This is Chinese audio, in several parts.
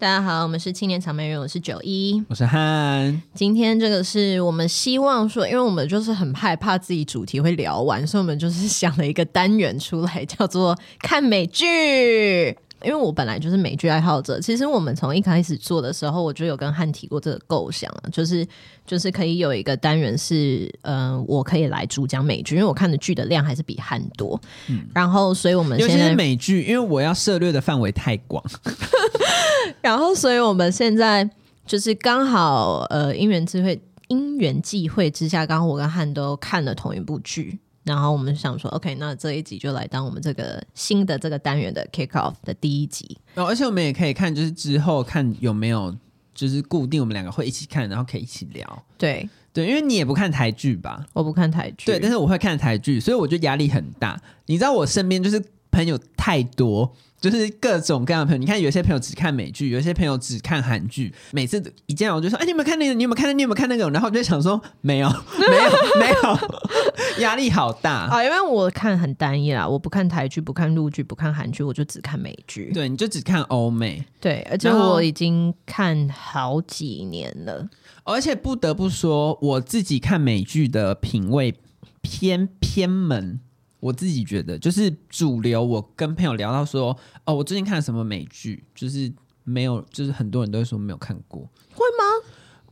大家好，我们是青年草莓人，我是九一，我是汉。今天这个是我们希望说，因为我们就是很害怕自己主题会聊完，所以我们就是想了一个单元出来，叫做看美剧。因为我本来就是美剧爱好者，其实我们从一开始做的时候，我就有跟汉提过这个构想，就是就是可以有一个单元是，嗯、呃，我可以来主讲美剧，因为我看的剧的量还是比汉多。嗯，然后所以我们现在美剧，因为我要涉略的范围太广，然后所以我们现在就是刚好呃因缘际会因缘际会之下，刚好我跟汉都看了同一部剧。然后我们想说，OK，那这一集就来当我们这个新的这个单元的 kick off 的第一集。哦，而且我们也可以看，就是之后看有没有，就是固定我们两个会一起看，然后可以一起聊。对对，因为你也不看台剧吧？我不看台剧。对，但是我会看台剧，所以我觉得压力很大。你知道我身边就是朋友太多。就是各种各样的朋友，你看有些朋友只看美剧，有些朋友只看韩剧。每次一见我就说：“哎，你有没有看那个？你有没有看那？你有没有看那个？”然后我就想说：“ 没有，没有，没有。”压力好大啊！因为我看很单一啦，我不看台剧，不看陆剧，不看韩剧，我就只看美剧。对，你就只看欧美。对，而且我已经看好几年了。而且不得不说，我自己看美剧的品味偏偏门。我自己觉得，就是主流。我跟朋友聊到说，哦，我最近看了什么美剧，就是没有，就是很多人都会说没有看过。会吗？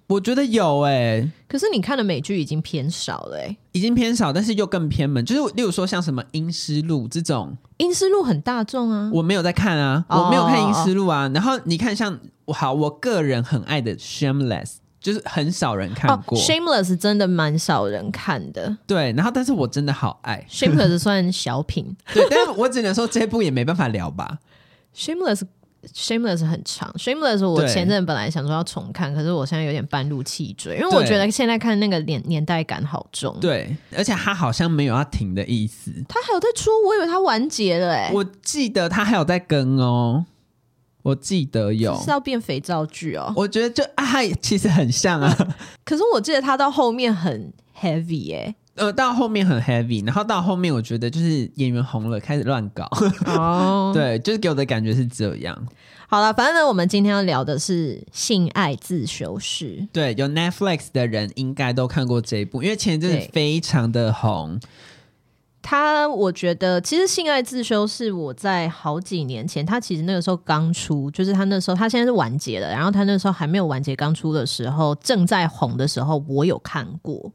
我觉得有哎、欸。可是你看的美剧已经偏少了哎、欸，已经偏少，但是又更偏门。就是例如说像什么《阴尸路》这种，《阴尸路》很大众啊，我没有在看啊，我没有看《阴尸路》啊。然后你看，像好，我个人很爱的《Shameless》。就是很少人看过，哦，Shameless 真的蛮少人看的。对，然后但是我真的好爱 Shameless 算小品，对，但是我只能说这部也没办法聊吧。Shameless Shameless 很长，Shameless 我前阵本来想说要重看，可是我现在有点半路弃追，因为我觉得现在看那个年年代感好重。对，而且他好像没有要停的意思，他还有在出，我以为他完结了哎，我记得他还有在更哦。我记得有是要变肥皂剧哦，我觉得就啊，其实很像啊。可是我记得他到后面很 heavy 哎、欸，呃，到后面很 heavy，然后到后面我觉得就是演员红了，开始乱搞。哦，对，就是给我的感觉是这样。好了，反正呢，我们今天要聊的是《性爱自修室》。对，有 Netflix 的人应该都看过这一部，因为前一阵子非常的红。他我觉得，其实《性爱自修》是我在好几年前，他其实那个时候刚出，就是他那时候，他现在是完结了，然后他那时候还没有完结，刚出的时候正在红的时候，我有看过，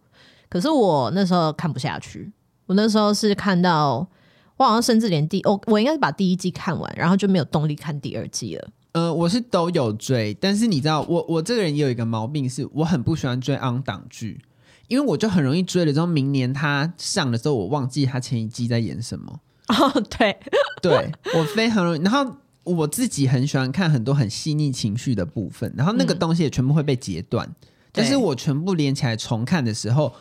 可是我那时候看不下去，我那时候是看到，我好像甚至连第，哦，我应该是把第一季看完，然后就没有动力看第二季了。呃，我是都有追，但是你知道，我我这个人也有一个毛病，是我很不喜欢追 on 档剧。因为我就很容易追了，之后明年他上的时候，我忘记他前一季在演什么。哦，对，对我非常容易。然后我自己很喜欢看很多很细腻情绪的部分，然后那个东西也全部会被截断。嗯、但是我全部连起来重看的时候，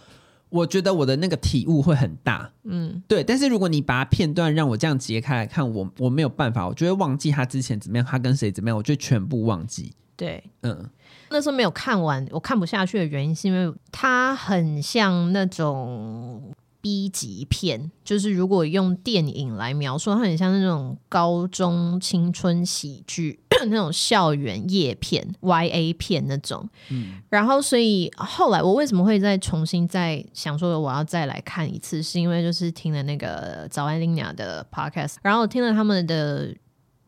我觉得我的那个体悟会很大。嗯，对。但是如果你把它片段让我这样截开来看，我我没有办法，我就会忘记他之前怎么样，他跟谁怎么样，我就全部忘记。对，嗯。那时候没有看完，我看不下去的原因是因为它很像那种 B 级片，就是如果用电影来描述，它很像那种高中青春喜剧那种校园夜片 YA 片那种。嗯，然后所以后来我为什么会再重新再想说我要再来看一次，是因为就是听了那个早安拎娘的 podcast，然后听了他们的。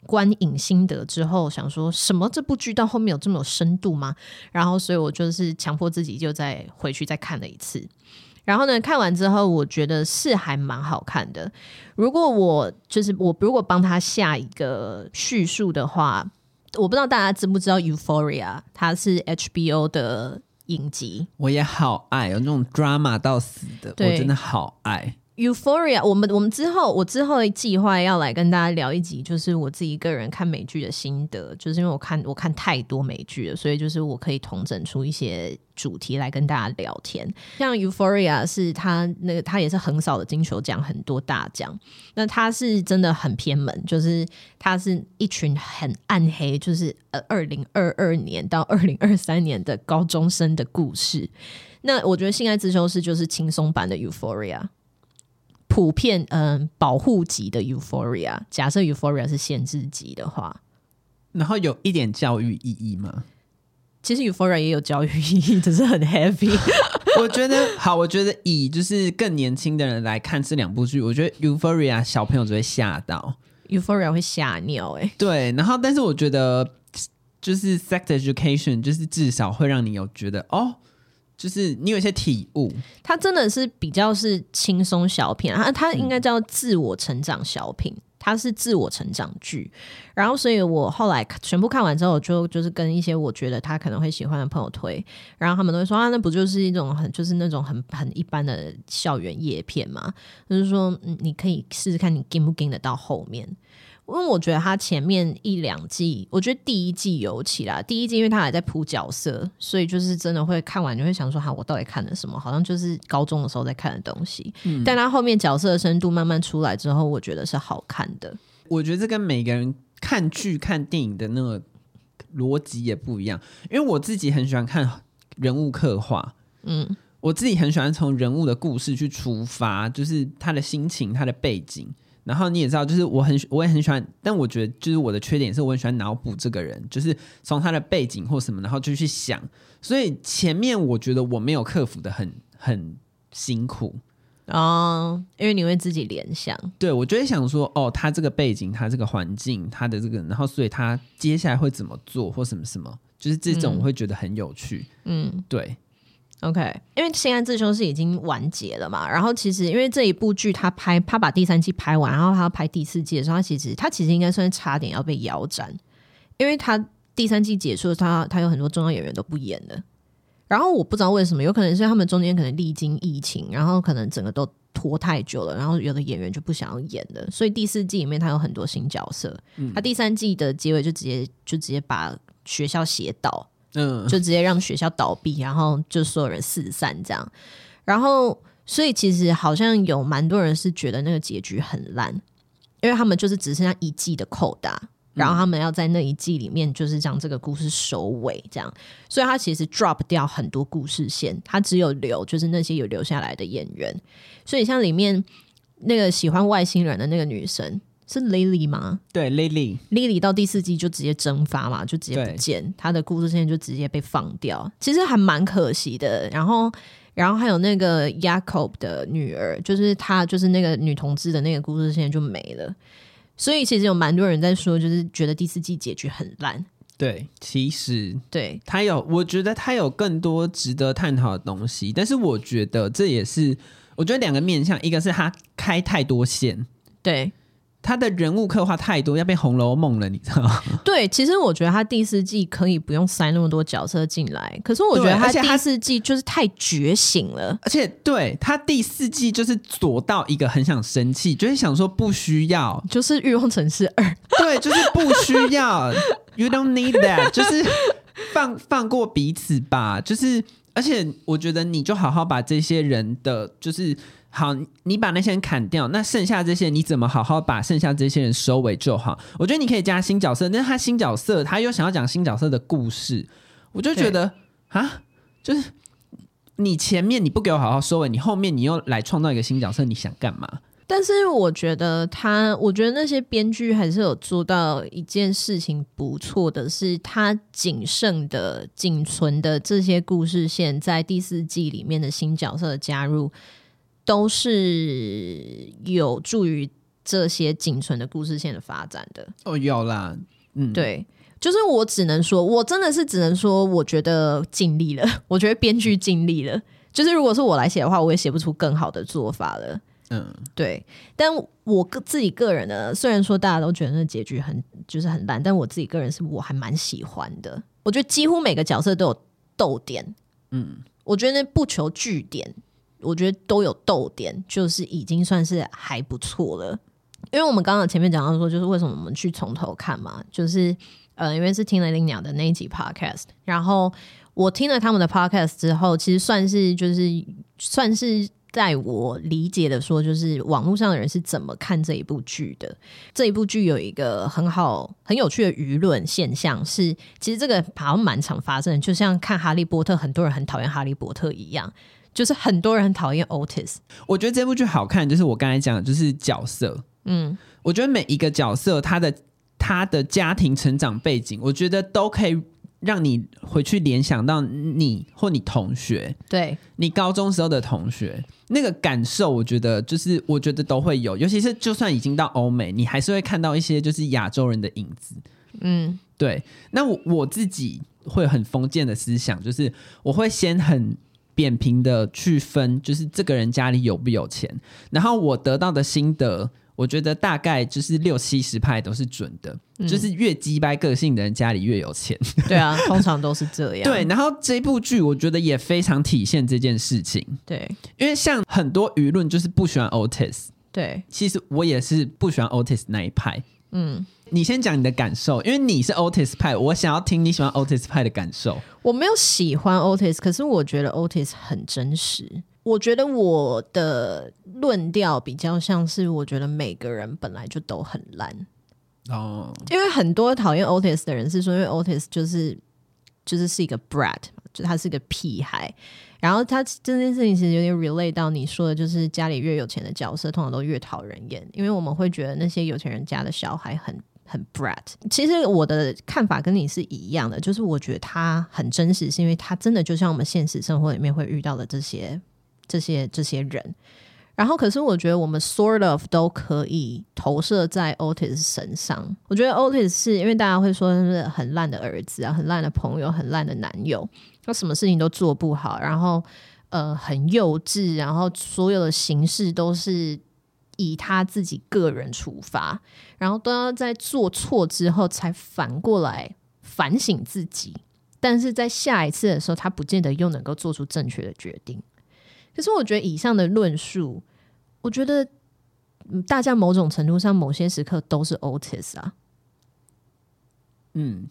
观影心得之后，想说什么这部剧到后面有这么有深度吗？然后，所以我就是强迫自己就再回去再看了一次。然后呢，看完之后，我觉得是还蛮好看的。如果我就是我如果帮他下一个叙述的话，我不知道大家知不知道《Euphoria》，它是 HBO 的影集。我也好爱，有那种 drama 到死的，我真的好爱。Euphoria，我们我们之后我之后计划要来跟大家聊一集，就是我自己个人看美剧的心得，就是因为我看我看太多美剧了，所以就是我可以统整出一些主题来跟大家聊天。像 Euphoria 是他那个他也是横扫的金球奖很多大奖，那他是真的很偏门，就是他是一群很暗黑，就是呃二零二二年到二零二三年的高中生的故事。那我觉得《性爱自修室》就是轻松版的 Euphoria。普遍嗯，保护级的 Euphoria，假设 Euphoria 是限制级的话，然后有一点教育意义吗？其实 Euphoria 也有教育意义，只是很 heavy。我觉得好，我觉得以就是更年轻的人来看这两部剧，我觉得 Euphoria 小朋友只会吓到，Euphoria 会吓尿哎、欸。对，然后但是我觉得就是 Sex Education 就是至少会让你有觉得哦，就是你有一些体悟。它真的是比较是轻松小品，它它应该叫自我成长小品。嗯它是自我成长剧，然后所以我后来全部看完之后，我就就是跟一些我觉得他可能会喜欢的朋友推，然后他们都会说啊，那不就是一种很就是那种很很一般的校园叶片嘛？就是说，嗯，你可以试试看你跟不跟得到后面。因为我觉得他前面一两季，我觉得第一季尤其啦，第一季因为他还在铺角色，所以就是真的会看完就会想说，哈，我到底看了什么？好像就是高中的时候在看的东西。嗯，但他后面角色的深度慢慢出来之后，我觉得是好看的。我觉得这跟每个人看剧、看电影的那个逻辑也不一样。因为我自己很喜欢看人物刻画，嗯，我自己很喜欢从人物的故事去出发，就是他的心情、他的背景。然后你也知道，就是我很我也很喜欢，但我觉得就是我的缺点是我很喜欢脑补这个人，就是从他的背景或什么，然后就去想。所以前面我觉得我没有克服的很很辛苦哦，因为你会自己联想。对，我就会想说，哦，他这个背景，他这个环境，他的这个，然后所以他接下来会怎么做或什么什么，就是这种我会觉得很有趣。嗯，对。OK，因为《性爱自修是》已经完结了嘛，然后其实因为这一部剧他拍他把第三季拍完，然后他要拍第四季的时候，他其实他其实应该算差点要被腰斩，因为他第三季结束，他他有很多重要演员都不演了，然后我不知道为什么，有可能是他们中间可能历经疫情，然后可能整个都拖太久了，然后有的演员就不想要演了，所以第四季里面他有很多新角色，他第三季的结尾就直接就直接把学校写倒。嗯，就直接让学校倒闭，然后就所有人四散这样，然后所以其实好像有蛮多人是觉得那个结局很烂，因为他们就是只剩下一季的扣打，然后他们要在那一季里面就是将这个故事收尾这样，所以他其实 drop 掉很多故事线，他只有留就是那些有留下来的演员，所以像里面那个喜欢外星人的那个女生。是 Lily 吗？对，Lily，Lily 到第四季就直接蒸发嘛，就直接不见，她的故事线就直接被放掉，其实还蛮可惜的。然后，然后还有那个 Jacob 的女儿，就是她，就是那个女同志的那个故事线就没了。所以其实有蛮多人在说，就是觉得第四季结局很烂。对，其实对他有，我觉得他有更多值得探讨的东西，但是我觉得这也是，我觉得两个面向，一个是他开太多线，对。他的人物刻画太多，要变《红楼梦》了，你知道吗？对，其实我觉得他第四季可以不用塞那么多角色进来，可是我觉得他第四季就是太觉醒了，而且对他第四季就是左到一个很想生气，就是想说不需要，就是《欲望城市二》，对，就是不需要，You don't need that，就是放放过彼此吧，就是而且我觉得你就好好把这些人的就是。好，你把那些人砍掉，那剩下这些你怎么好好把剩下这些人收尾就好？我觉得你可以加新角色，但是他新角色他又想要讲新角色的故事，我就觉得啊，就是你前面你不给我好好收尾，你后面你又来创造一个新角色，你想干嘛？但是我觉得他，我觉得那些编剧还是有做到一件事情不错的是，他仅剩的仅存的这些故事线，在第四季里面的新角色的加入。都是有助于这些仅存的故事线的发展的。哦，有啦，嗯，对，就是我只能说，我真的是只能说，我觉得尽力了，我觉得编剧尽力了，就是如果是我来写的话，我也写不出更好的做法了，嗯，对，但我个自己个人呢，虽然说大家都觉得那结局很就是很烂，但我自己个人是我还蛮喜欢的，我觉得几乎每个角色都有逗点，嗯，我觉得那不求句点。我觉得都有逗点，就是已经算是还不错了。因为我们刚刚前面讲到说，就是为什么我们去从头看嘛，就是呃，因为是听了林鸟的那一集 podcast，然后我听了他们的 podcast 之后，其实算是就是算是在我理解的说，就是网络上的人是怎么看这一部剧的。这一部剧有一个很好很有趣的舆论现象是，其实这个好像蛮常发生的，就像看哈利波特，很多人很讨厌哈利波特一样。就是很多人很讨厌 Otis，我觉得这部剧好看，就是我刚才讲的，就是角色，嗯，我觉得每一个角色他的他的家庭成长背景，我觉得都可以让你回去联想到你或你同学，对。你高中时候的同学那个感受，我觉得就是我觉得都会有，尤其是就算已经到欧美，你还是会看到一些就是亚洲人的影子。嗯，对。那我我自己会很封建的思想，就是我会先很扁平的去分，就是这个人家里有不有钱，然后我得到的心得。我觉得大概就是六七十派都是准的，嗯、就是越鸡掰个性的人家里越有钱。对啊，通常都是这样。对，然后这部剧我觉得也非常体现这件事情。对，因为像很多舆论就是不喜欢 Otis。对，其实我也是不喜欢 Otis 那一派。嗯，你先讲你的感受，因为你是 Otis 派，我想要听你喜欢 Otis 派的感受。我没有喜欢 Otis，可是我觉得 Otis 很真实。我觉得我的论调比较像是，我觉得每个人本来就都很烂哦，因为很多讨厌 Otis 的人是说，因为 Otis 就是就是是一个 brat，就他是个屁孩，然后他这件事情其实有点 relate 到你说的，就是家里越有钱的角色通常都越讨人厌，因为我们会觉得那些有钱人家的小孩很很 brat。其实我的看法跟你是一样的，就是我觉得他很真实，是因为他真的就像我们现实生活里面会遇到的这些。这些这些人，然后可是我觉得我们 sort of 都可以投射在 Otis 身上。我觉得 Otis 是因为大家会说是很烂的儿子啊，很烂的朋友，很烂的男友，他什么事情都做不好，然后呃很幼稚，然后所有的形式都是以他自己个人出发，然后都要在做错之后才反过来反省自己，但是在下一次的时候，他不见得又能够做出正确的决定。可是我觉得以上的论述，我觉得大家某种程度上某些时刻都是 Otis 啊。嗯，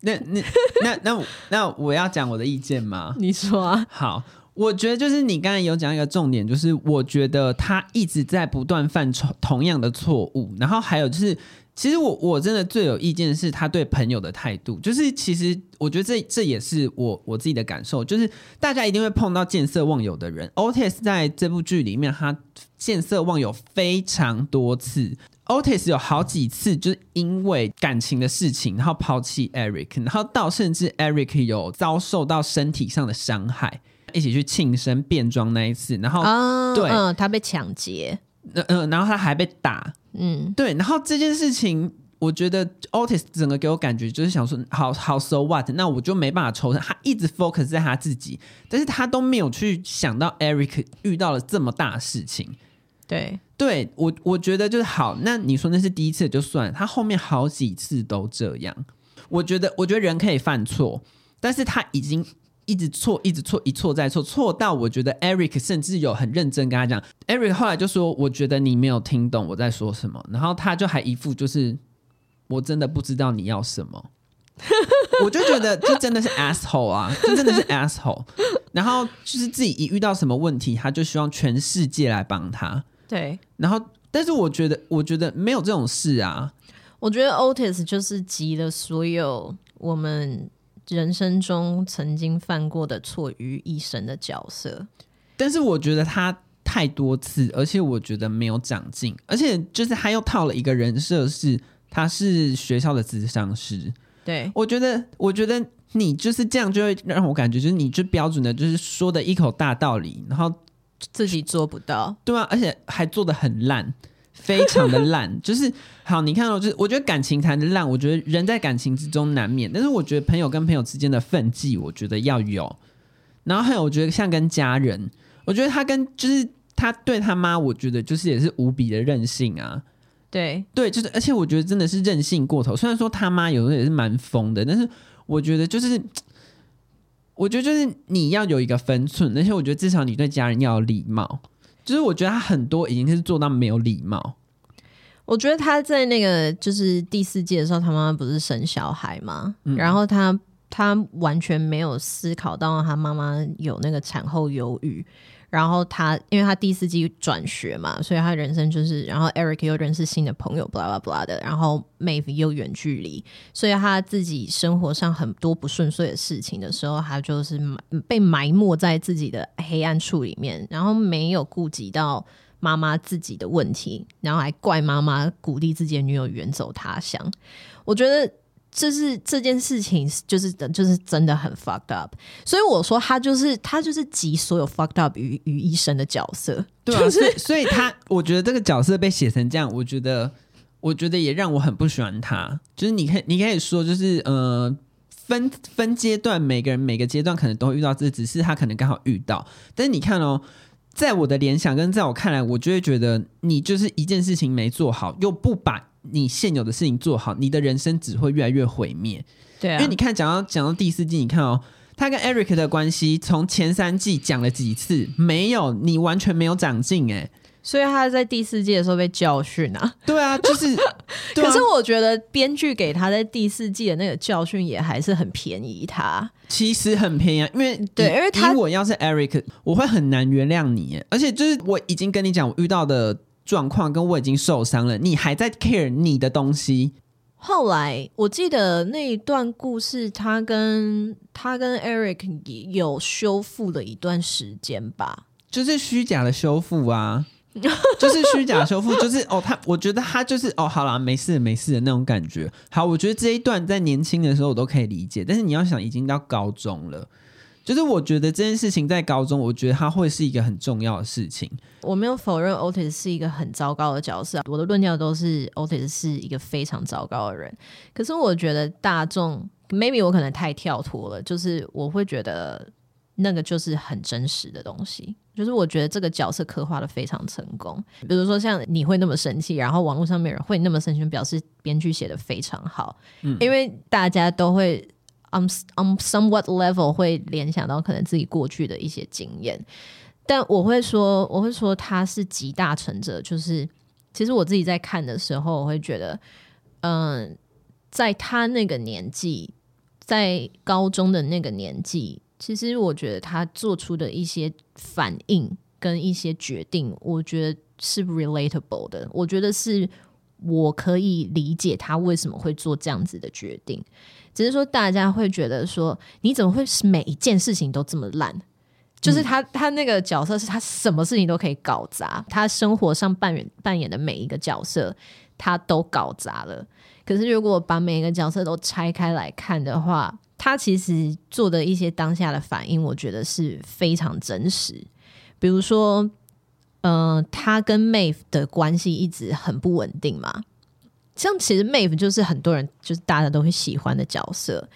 那那那那那我要讲我的意见吗？你说啊。好，我觉得就是你刚才有讲一个重点，就是我觉得他一直在不断犯同样的错误，然后还有就是。其实我我真的最有意见的是他对朋友的态度，就是其实我觉得这这也是我我自己的感受，就是大家一定会碰到见色忘友的人。Otis 在这部剧里面，他见色忘友非常多次。Otis 有好几次就是因为感情的事情，然后抛弃 Eric，然后到甚至 Eric 有遭受到身体上的伤害，一起去庆生变装那一次，然后、嗯、对，嗯，他被抢劫，嗯嗯，然后他还被打。嗯，对，然后这件事情，我觉得 Otis 整个给我感觉就是想说，好好 so what，那我就没办法抽身。他一直 focus 在他自己，但是他都没有去想到 Eric 遇到了这么大的事情。对，对我我觉得就是好，那你说那是第一次就算，他后面好几次都这样。我觉得，我觉得人可以犯错，但是他已经。一直错，一直错，一错再错，错到我觉得 Eric 甚至有很认真跟他讲。Eric 后来就说：“我觉得你没有听懂我在说什么。”然后他就还一副就是我真的不知道你要什么。我就觉得这真的是 asshole 啊，这真的是 asshole。然后就是自己一遇到什么问题，他就希望全世界来帮他。对。然后，但是我觉得，我觉得没有这种事啊。我觉得 Otis 就是集了所有我们。人生中曾经犯过的错于一身的角色，但是我觉得他太多次，而且我觉得没有长进，而且就是他又套了一个人设，是他是学校的咨商师。对，我觉得，我觉得你就是这样，就会让我感觉就是你就标准的，就是说的一口大道理，然后自己做不到，对啊，而且还做的很烂。非常的烂，就是好，你看到就是我觉得感情谈的烂，我觉得人在感情之中难免，但是我觉得朋友跟朋友之间的分际，我觉得要有。然后还有，我觉得像跟家人，我觉得他跟就是他对他妈，我觉得就是也是无比的任性啊。对对，就是而且我觉得真的是任性过头。虽然说他妈有时候也是蛮疯的，但是我觉得就是，我觉得就是你要有一个分寸，而且我觉得至少你对家人要有礼貌。就是我觉得他很多已经是做到没有礼貌。我觉得他在那个就是第四季的时候，他妈妈不是生小孩嘛，嗯、然后他他完全没有思考到他妈妈有那个产后忧郁。然后他，因为他第四季转学嘛，所以他人生就是，然后 Eric 又认识新的朋友，blah blah blah 的，然后 Maeve 又远距离，所以他自己生活上很多不顺遂的事情的时候，他就是被埋没在自己的黑暗处里面，然后没有顾及到妈妈自己的问题，然后还怪妈妈鼓励自己的女友远走他乡。我觉得这是这件事情，就是就是真的很 fucked up。所以我说他就是他就是集所有 fucked up 于于一身的角色。对啊，所以所以他我觉得这个角色被写成这样，我觉得我觉得也让我很不喜欢他。就是你可以你可以说就是呃。分分阶段，每个人每个阶段可能都会遇到这，只是他可能刚好遇到。但是你看哦，在我的联想跟在我看来，我就会觉得你就是一件事情没做好，又不把你现有的事情做好，你的人生只会越来越毁灭。对啊，因为你看，讲到讲到第四季，你看哦，他跟 Eric 的关系，从前三季讲了几次，没有，你完全没有长进诶。所以他在第四季的时候被教训啊，对啊，就是。可是我觉得编剧给他在第四季的那个教训也还是很便宜他。其实很便宜啊，因为对，因为他我要是 Eric，我会很难原谅你。而且就是我已经跟你讲，我遇到的状况跟我已经受伤了，你还在 care 你的东西。后来我记得那一段故事，他跟他跟 Eric 也有修复了一段时间吧，就是虚假的修复啊。就是虚假修复，就是哦，他我觉得他就是哦，好啦，没事没事的那种感觉。好，我觉得这一段在年轻的时候我都可以理解，但是你要想，已经到高中了，就是我觉得这件事情在高中，我觉得它会是一个很重要的事情。我没有否认 Otis 是一个很糟糕的角色，我的论调都是 Otis 是一个非常糟糕的人。可是我觉得大众 maybe 我可能太跳脱了，就是我会觉得。那个就是很真实的东西，就是我觉得这个角色刻画的非常成功。比如说像你会那么生气，然后网络上面人会那么生气，表示编剧写的非常好。嗯，因为大家都会 on on somewhat level 会联想到可能自己过去的一些经验，但我会说，我会说他是集大成者。就是其实我自己在看的时候，我会觉得，嗯，在他那个年纪，在高中的那个年纪。其实我觉得他做出的一些反应跟一些决定，我觉得是 relatable 的。我觉得是我可以理解他为什么会做这样子的决定。只是说大家会觉得说，你怎么会每一件事情都这么烂？就是他他那个角色是他什么事情都可以搞砸，他生活上扮演扮演的每一个角色他都搞砸了。可是如果把每一个角色都拆开来看的话，他其实做的一些当下的反应，我觉得是非常真实。比如说，嗯、呃，他跟 Maeve 的关系一直很不稳定嘛。像其实 Mave 就是很多人就是大家都会喜欢的角色。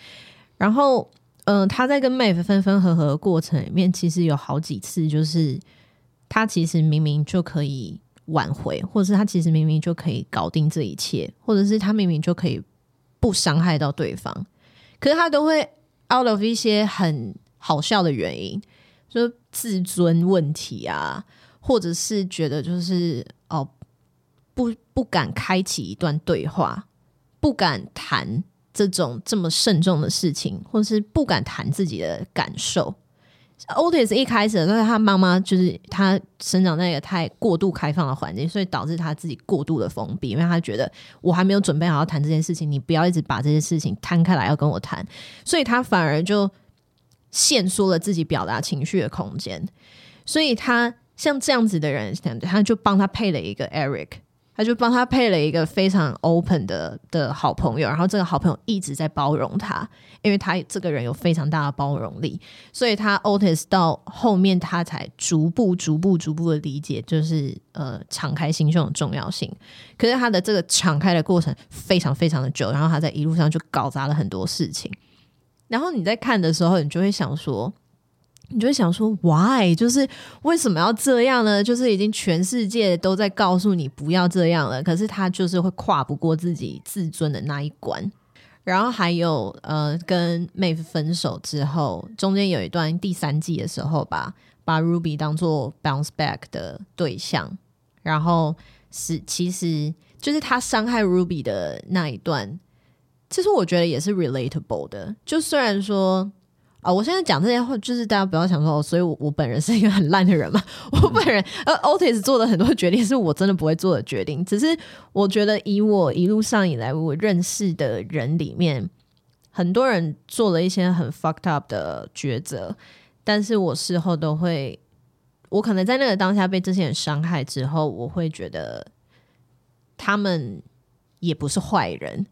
然后，嗯、他在跟 Mave 分分合合的过程里面，其实有好几次就是他其实明明就可以挽回，或者是他其实明明就可以搞定这一切，或者是他明明就可以不伤害到对方。可是他都会 out of 一些很好笑的原因，就自尊问题啊，或者是觉得就是不不敢开启一段对话，不敢谈这种这么慎重的事情，或者是不敢谈自己的感受。Otis 一开始，但是他妈妈就是他生长在一个太过度开放的环境，所以导致他自己过度的封闭，因为他觉得我还没有准备好要谈这件事情，你不要一直把这些事情摊开来要跟我谈，所以他反而就限缩了自己表达情绪的空间，所以他像这样子的人，他就帮他配了一个 Eric。他就帮他配了一个非常 open 的的好朋友，然后这个好朋友一直在包容他，因为他这个人有非常大的包容力，所以他 Otis 到后面他才逐步、逐步、逐步的理解，就是呃敞开心胸的重要性。可是他的这个敞开的过程非常非常的久，然后他在一路上就搞砸了很多事情。然后你在看的时候，你就会想说。你就会想说，why？就是为什么要这样呢？就是已经全世界都在告诉你不要这样了，可是他就是会跨不过自己自尊的那一关。然后还有呃，跟 Maeve 分手之后，中间有一段第三季的时候吧，把 Ruby 当做 bounce back 的对象，然后是其实就是他伤害 Ruby 的那一段，其实我觉得也是 relatable 的。就虽然说。啊、我现在讲这些话，就是大家不要想说，哦、所以我我本人是一个很烂的人嘛。我本人，呃，Otis 做的很多决定是我真的不会做的决定。只是我觉得，以我一路上以来我认识的人里面，很多人做了一些很 fucked up 的抉择，但是我事后都会我可能在那个当下被这些人伤害之后，我会觉得他们也不是坏人。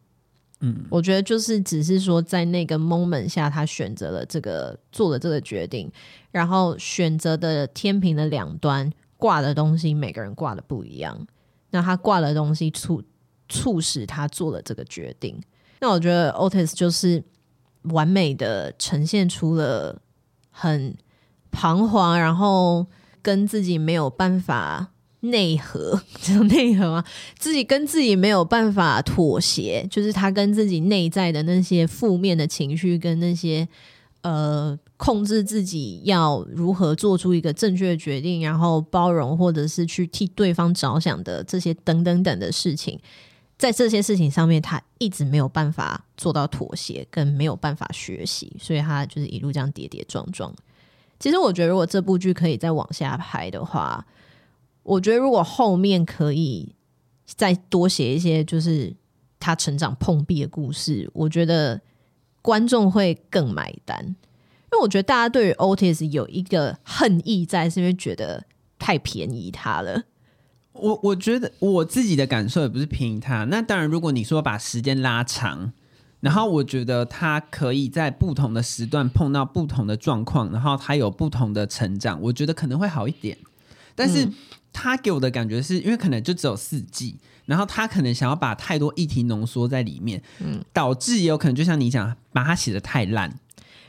嗯，我觉得就是只是说在那个 moment 下，他选择了这个，做了这个决定，然后选择的天平的两端挂的东西，每个人挂的不一样。那他挂的东西促促使他做了这个决定。那我觉得 Otis 就是完美的呈现出了很彷徨，然后。跟自己没有办法内核，这种内核吗？自己跟自己没有办法妥协，就是他跟自己内在的那些负面的情绪，跟那些呃控制自己要如何做出一个正确的决定，然后包容或者是去替对方着想的这些等等等的事情，在这些事情上面，他一直没有办法做到妥协，跟没有办法学习，所以他就是一路这样跌跌撞撞。其实我觉得，如果这部剧可以再往下拍的话，我觉得如果后面可以再多写一些，就是他成长碰壁的故事，我觉得观众会更买单。因为我觉得大家对于 Otis 有一个恨意在，是因为觉得太便宜他了。我我觉得我自己的感受也不是便宜他。那当然，如果你说把时间拉长。然后我觉得他可以在不同的时段碰到不同的状况，然后他有不同的成长，我觉得可能会好一点。但是他给我的感觉是因为可能就只有四季，然后他可能想要把太多议题浓缩在里面，嗯，导致也有可能就像你讲，把它写的太烂。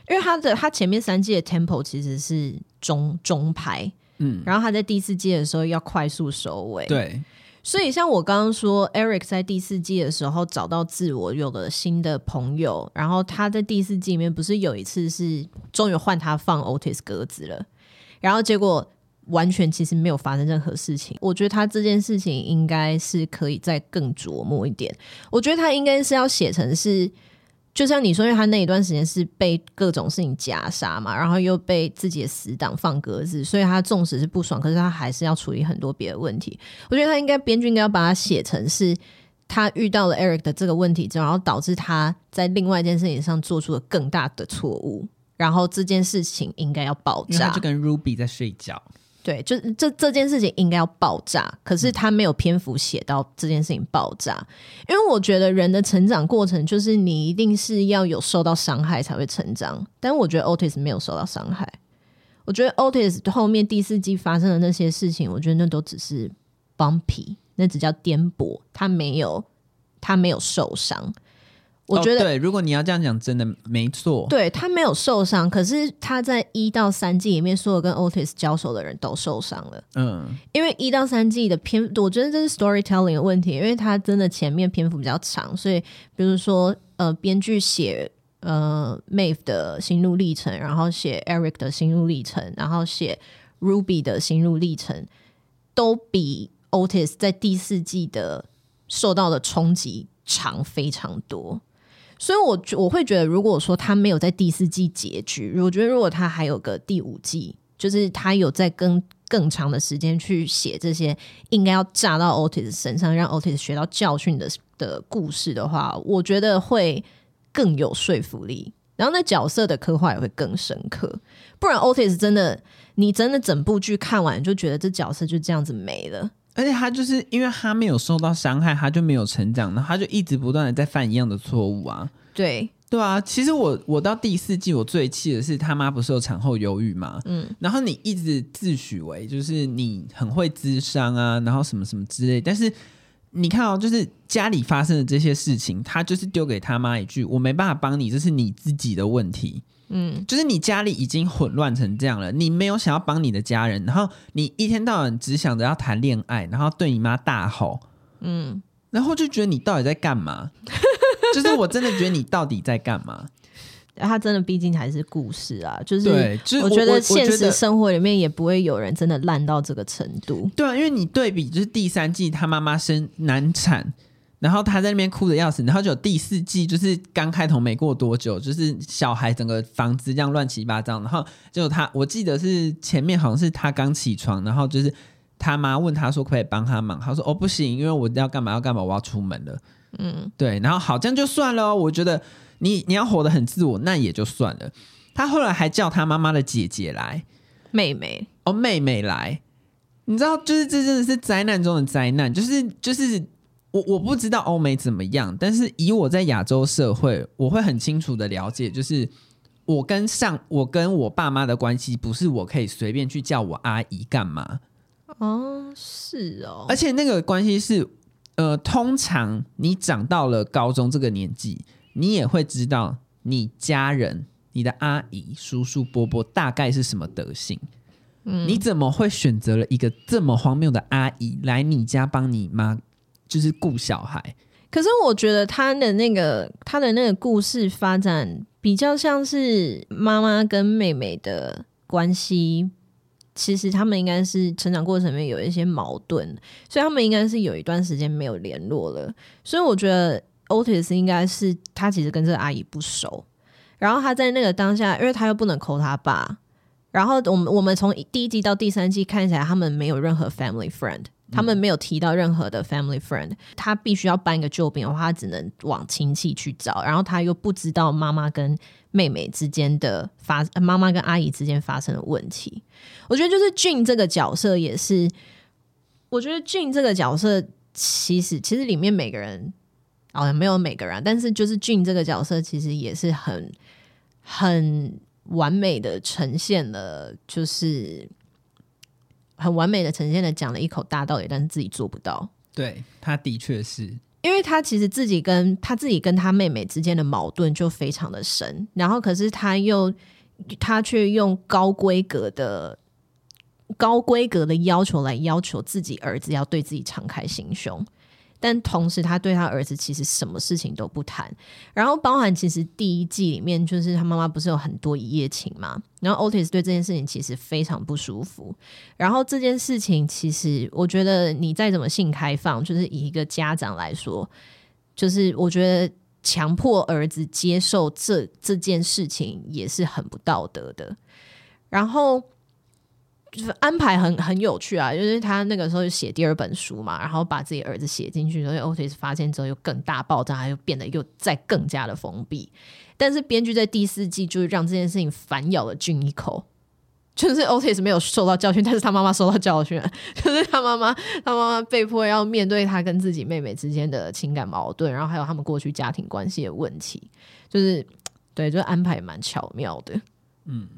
因为他的他前面三季的 tempo 其实是中中拍，嗯，然后他在第四季的时候要快速收尾，对。所以，像我刚刚说，Eric 在第四季的时候找到自我，有了新的朋友。然后他在第四季里面不是有一次是终于换他放 Otis 鸽子了，然后结果完全其实没有发生任何事情。我觉得他这件事情应该是可以再更琢磨一点。我觉得他应该是要写成是。就像你说，因为他那一段时间是被各种事情夹杀嘛，然后又被自己的死党放鸽子，所以他纵使是不爽，可是他还是要处理很多别的问题。我觉得他应该编剧应该要把它写成是他遇到了 Eric 的这个问题之后，然后导致他在另外一件事情上做出了更大的错误，然后这件事情应该要爆炸。就跟 Ruby 在睡觉。对，就这这件事情应该要爆炸，可是他没有篇幅写到这件事情爆炸，因为我觉得人的成长过程就是你一定是要有受到伤害才会成长，但我觉得 Otis 没有受到伤害，我觉得 Otis 后面第四季发生的那些事情，我觉得那都只是 bumpy，那只叫颠簸，他没有他没有受伤。我觉得、哦、对，如果你要这样讲，真的没错。对，他没有受伤，可是他在一到三季里面，所有跟 Otis 交手的人都受伤了。嗯，因为一到三季的篇，我觉得这是 storytelling 的问题，因为他真的前面篇幅比较长，所以比如说呃，编剧写呃 Maeve 的心路历程，然后写 Eric 的心路历程，然后写 Ruby 的心路历程，都比 Otis 在第四季的受到的冲击长非常多。所以我，我我会觉得，如果说他没有在第四季结局，我觉得如果他还有个第五季，就是他有在更更长的时间去写这些应该要炸到 Otis 身上，让 Otis 学到教训的的故事的话，我觉得会更有说服力。然后那角色的刻画也会更深刻。不然，Otis 真的，你真的整部剧看完就觉得这角色就这样子没了。而且他就是因为他没有受到伤害，他就没有成长，然后他就一直不断的在犯一样的错误啊。对对啊，其实我我到第四季我最气的是他妈不是有产后忧郁嘛？嗯，然后你一直自诩为就是你很会咨商啊，然后什么什么之类，但是你看哦，就是家里发生的这些事情，他就是丢给他妈一句：“我没办法帮你，这是你自己的问题。”嗯，就是你家里已经混乱成这样了，你没有想要帮你的家人，然后你一天到晚只想着要谈恋爱，然后对你妈大吼，嗯，然后就觉得你到底在干嘛？就是我真的觉得你到底在干嘛？他真的毕竟还是故事啊，就是，对就是我觉得现实生活里面也不会有人真的烂到这个程度。对啊，因为你对比就是第三季他妈妈生难产。然后他在那边哭的要死，然后就有第四季，就是刚开头没过多久，就是小孩整个房子这样乱七八糟，然后就他，我记得是前面好像是他刚起床，然后就是他妈问他说可，可以帮他忙，他说哦不行，因为我要干嘛要干嘛，我要出门了。嗯，对，然后好这样就算了，我觉得你你要活得很自我，那也就算了。他后来还叫他妈妈的姐姐来，妹妹。哦，妹妹来，你知道，就是这真的是灾难中的灾难，就是就是我我不知道欧美怎么样，但是以我在亚洲社会，我会很清楚的了解，就是我跟上我跟我爸妈的关系，不是我可以随便去叫我阿姨干嘛。哦，是哦，而且那个关系是，呃，通常你长到了高中这个年纪，你也会知道你家人、你的阿姨、叔叔、伯伯大概是什么德行。嗯，你怎么会选择了一个这么荒谬的阿姨来你家帮你妈，就是顾小孩？可是我觉得他的那个他的那个故事发展比较像是妈妈跟妹妹的关系。其实他们应该是成长过程里面有一些矛盾，所以他们应该是有一段时间没有联络了。所以我觉得 Otis 应该是他其实跟这个阿姨不熟，然后他在那个当下，因为他又不能 call 他爸，然后我们我们从第一季到第三季看起来，他们没有任何 family friend。他们没有提到任何的 family friend，他必须要搬一个救兵的话，他只能往亲戚去找。然后他又不知道妈妈跟妹妹之间的发，妈妈跟阿姨之间发生的问题。我觉得就是 Jin 这个角色也是，我觉得 Jin 这个角色其实其实里面每个人好像没有每个人，但是就是 Jin 这个角色其实也是很很完美的呈现了，就是。很完美的呈现了讲了一口大道理，但是自己做不到。对，他的确是，因为他其实自己跟他自己跟他妹妹之间的矛盾就非常的深，然后可是他又他却用高规格的高规格的要求来要求自己儿子要对自己敞开心胸。但同时，他对他儿子其实什么事情都不谈，然后包含其实第一季里面，就是他妈妈不是有很多一夜情嘛？然后 Otis 对这件事情其实非常不舒服。然后这件事情其实，我觉得你再怎么性开放，就是以一个家长来说，就是我觉得强迫儿子接受这这件事情也是很不道德的。然后。就是安排很很有趣啊，就是他那个时候写第二本书嘛，然后把自己儿子写进去，所以 Otis 发现之后又更大爆炸，又变得又再更加的封闭。但是编剧在第四季就是让这件事情反咬了俊一口，就是 Otis 没有受到教训，但是他妈妈受到教训，就是他妈妈他妈妈被迫要面对他跟自己妹妹之间的情感矛盾，然后还有他们过去家庭关系的问题，就是对，就安排蛮巧妙的，嗯。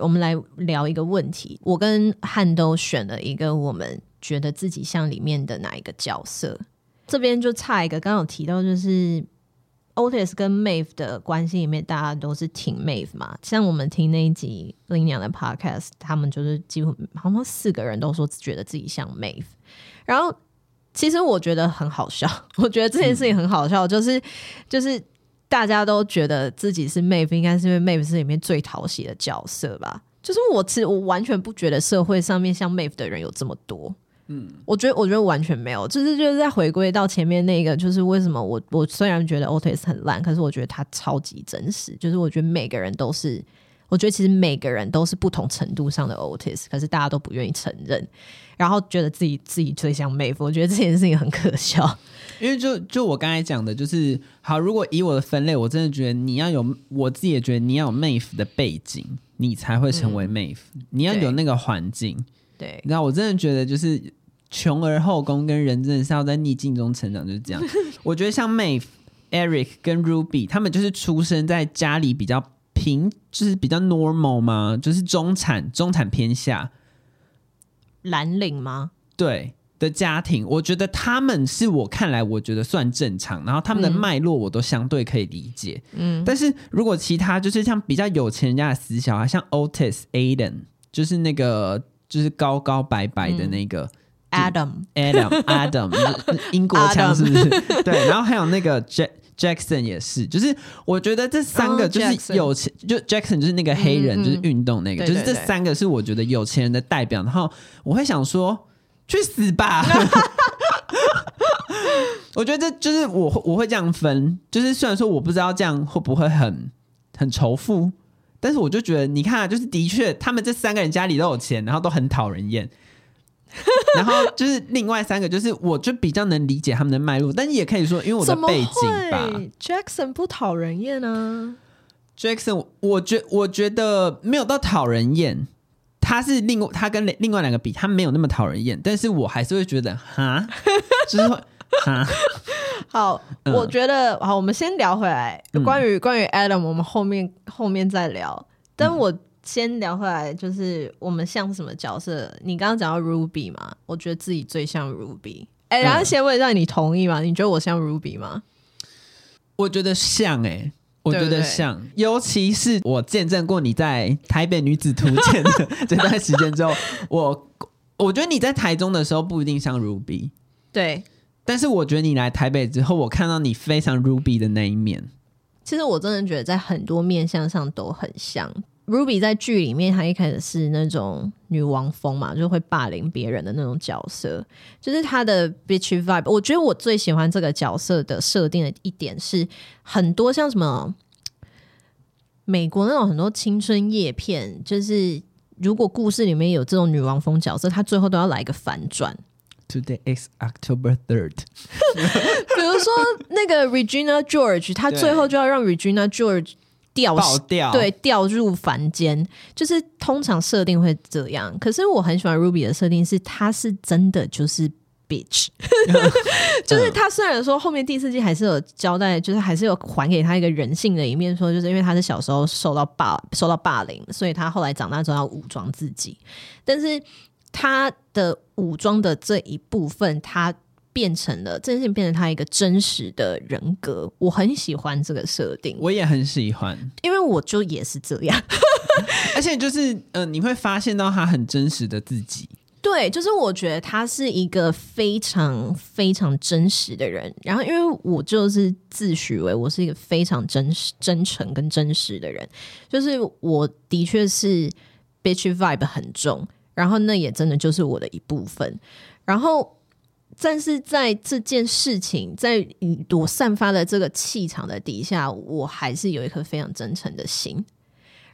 我们来聊一个问题，我跟汉都选了一个我们觉得自己像里面的哪一个角色？这边就差一个，刚刚有提到就是 Otis 跟 Mave 的关系里面，大家都是挺 Mave 嘛。像我们听那一集林娘的 Podcast，他们就是几乎好像四个人都说觉得自己像 Mave，。然后其实我觉得很好笑，我觉得这件事情很好笑，就是就是。大家都觉得自己是 Maeve，应该是因为 Maeve 是里面最讨喜的角色吧？就是我其实我完全不觉得社会上面像 Maeve 的人有这么多。嗯，我觉得我觉得完全没有，就是就是在回归到前面那个，就是为什么我我虽然觉得 Otis 很烂，可是我觉得他超级真实。就是我觉得每个人都是，我觉得其实每个人都是不同程度上的 Otis，可是大家都不愿意承认，然后觉得自己自己最像 Maeve。我觉得这件事情很可笑。因为就就我刚才讲的，就是好。如果以我的分类，我真的觉得你要有，我自己也觉得你要有 Maeve 的背景，你才会成为 Maeve。嗯，你要有那个环境，对。你知道我真的觉得，就是穷而后宫跟人真的是要在逆境中成长，就是这样。我觉得像 Maeve、Eric 跟 Ruby，他们就是出生在家里比较平，就是比较 normal 嘛，就是中产、中产偏下，蓝领吗？对。的家庭，我觉得他们是我看来我觉得算正常，然后他们的脉络我都相对可以理解。嗯，但是如果其他就是像比较有钱人家的死小孩，像 Otis、Aiden，就是那个就是高高白白的那个、嗯、Adam、Adam、Adam，英国腔是不是对，然后还有那个 Jack Jackson 也是，就是我觉得这三个就是有钱，oh. 就 Jackson 就是那个黑人，嗯、就是运动那个，就是这三个是我觉得有钱人的代表。然后我会想说。去死吧！我觉得这就是我我会这样分，就是虽然说我不知道这样会不会很很仇富，但是我就觉得你看啊，就是的确他们这三个人家里都有钱，然后都很讨人厌。然后就是另外三个，就是我就比较能理解他们的脉络，但也可以说因为我的背景吧。Jackson 不讨人厌啊，Jackson 我觉我觉得没有到讨人厌。他是另外他跟另外两个比，他没有那么讨人厌，但是我还是会觉得哈，就是会哈。好，嗯、我觉得好，我们先聊回来，关于、嗯、关于 Adam，我们后面后面再聊。但我先聊回来，就是我们像什么角色？你刚刚讲到 Ruby 嘛，我觉得自己最像 Ruby。哎、欸，然后先问一下，你同意吗？你觉得我像 Ruby 吗？我觉得像哎、欸，我觉得像，对对对，尤其是我见证过你在台北女子图鉴的 这段时间之后，我我觉得你在台中的时候不一定像 Ruby，对。但是我觉得你来台北之后，我看到你非常 Ruby 的那一面。其实我真的觉得在很多面相上都很像 Ruby。在剧里面，她一开始是那种女王风嘛，就会霸凌别人的那种角色，就是她的 bitchy vibe。我觉得我最喜欢这个角色的设定的一点是，很多像什么美国那种很多青春叶片，就是如果故事里面有这种女王风角色，她最后都要来一个反转。Today is October third。比如说那个 Regina George，他最后就要让 Regina George 掉掉，对，掉入凡间。就是通常设定会这样，可是我很喜欢 Ruby 的设定是，他是真的就是 bitch，就是他虽然说后面第四季还是有交代，就是还是有还给他一个人性的一面，说就是因为他是小时候受到霸受到霸凌，所以他后来长大之后要武装自己，但是。他的武装的这一部分，他变成了真正变成他一个真实的人格。我很喜欢这个设定，我也很喜欢，因为我就也是这样。而且就是，嗯、呃，你会发现到他很真实的自己。对，就是我觉得他是一个非常非常真实的人。然后，因为我就是自诩为我是一个非常真实、真诚跟真实的人，就是我的确是 bitch vibe 很重。然后那也真的就是我的一部分。然后，但是在这件事情，在我散发的这个气场的底下，我还是有一颗非常真诚的心。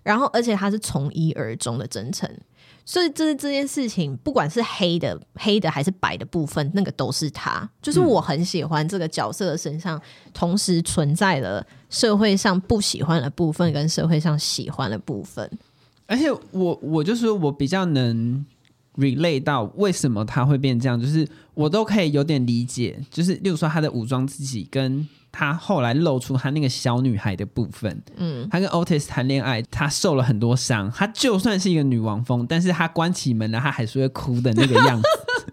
然后，而且他是从一而终的真诚。所以，这这件事情，不管是黑的、黑的还是白的部分，那个都是他。就是我很喜欢这个角色的身上，同时存在了社会上不喜欢的部分跟社会上喜欢的部分。而且我我就是我比较能 relate 到为什么他会变这样，就是我都可以有点理解，就是例如说他的武装自己，跟他后来露出他那个小女孩的部分，嗯，他跟 Otis 谈恋爱，他受了很多伤，他就算是一个女王风，但是他关起门来他还是会哭的那个样子，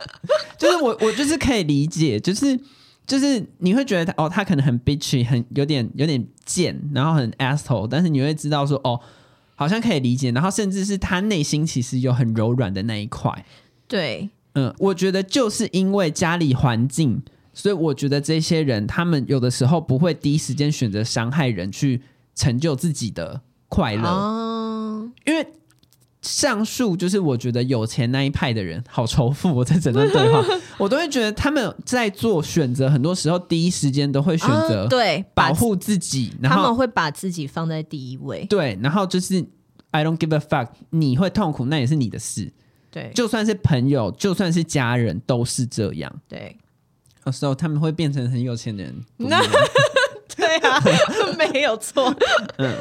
就是我我就是可以理解，就是就是你会觉得他哦，他可能很 bitchy，很有点有点贱，然后很 asshole，但是你会知道说哦。好像可以理解，然后甚至是他内心其实有很柔软的那一块。对，嗯，我觉得就是因为家里环境，所以我觉得这些人他们有的时候不会第一时间选择伤害人去成就自己的快乐，哦，因为。上述就是我觉得有钱那一派的人好仇富，我在整段对话，我都会觉得他们在做选择，很多时候第一时间都会选择对保护自己，然后他们会把自己放在第一位，对，然后就是 I don't give a fuck，你会痛苦那也是你的事，对，就算是朋友，就算是家人都是这样，对，有时候他们会变成很有钱的人，对啊，没有错，嗯，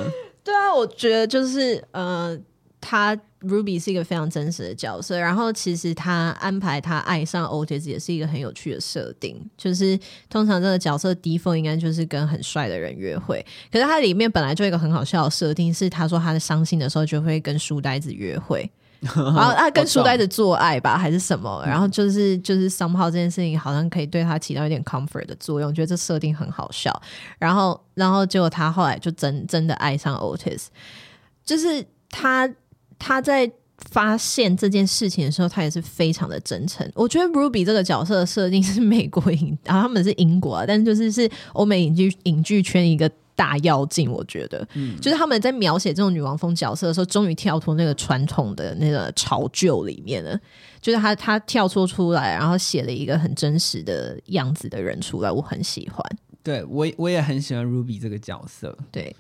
对啊，我觉得就是呃，他。Ruby 是一个非常真实的角色，然后其实他安排他爱上 Otis 也是一个很有趣的设定，就是通常这个角色 default 应该就是跟很帅的人约会，可是他里面本来就有一个很好笑的设定，是他说他在伤心的时候就会跟书呆子约会，然后他跟书呆子做爱吧还是什么，然后就是就是 somehow 这件事情好像可以对他起到一点 comfort 的作用，觉得这设定很好笑，然后然后结果他后来就真真的爱上 Otis，就是他。他在发现这件事情的时候，他也是非常的真诚。我觉得 Ruby 这个角色的设定是美国影，然后他们是英国啊，但是就是是欧美影剧影剧圈一个大跃进。我觉得，嗯，就是他们在描写这种女王风角色的时候，终于跳脱那个传统的那个潮旧里面了。就是他他跳脱出来，然后写了一个很真实的样子的人出来，我很喜欢。对，我我也很喜欢 Ruby 这个角色。对。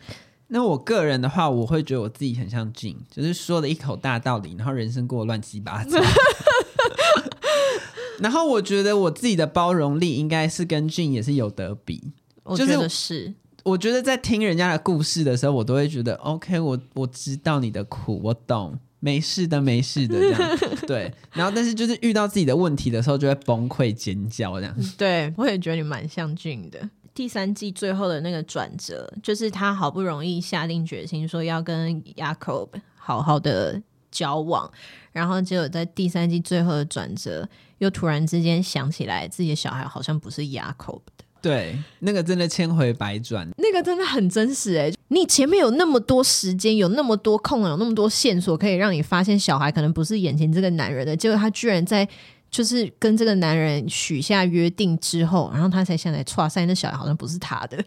那我个人的话，我会觉得我自己很像 Gene，就是说了一口大道理，然后人生过得乱七八糟。然后我觉得我自己的包容力应该是跟 Gene 也是有得比。我觉得是，就是我觉得在听人家的故事的时候，我都会觉得 OK，我我知道你的苦，我懂，没事的，没事的，这样对。然后，但是就是遇到自己的问题的时候，就会崩溃尖叫这样。对，我也觉得你蛮像俊的。第三季最后的那个转折，就是他好不容易下定决心说要跟 Jacob 好好的交往，然后结果在第三季最后的转折，又突然之间想起来自己的小孩好像不是 Jacob 的。对，那个真的千回百转，那个真的很真实哎！你前面有那么多时间，有那么多空，有那么多线索可以让你发现小孩可能不是眼前这个男人的，结果他居然在就是跟这个男人许下约定之后，然后他才想来，哇塞，那小孩好像不是他的。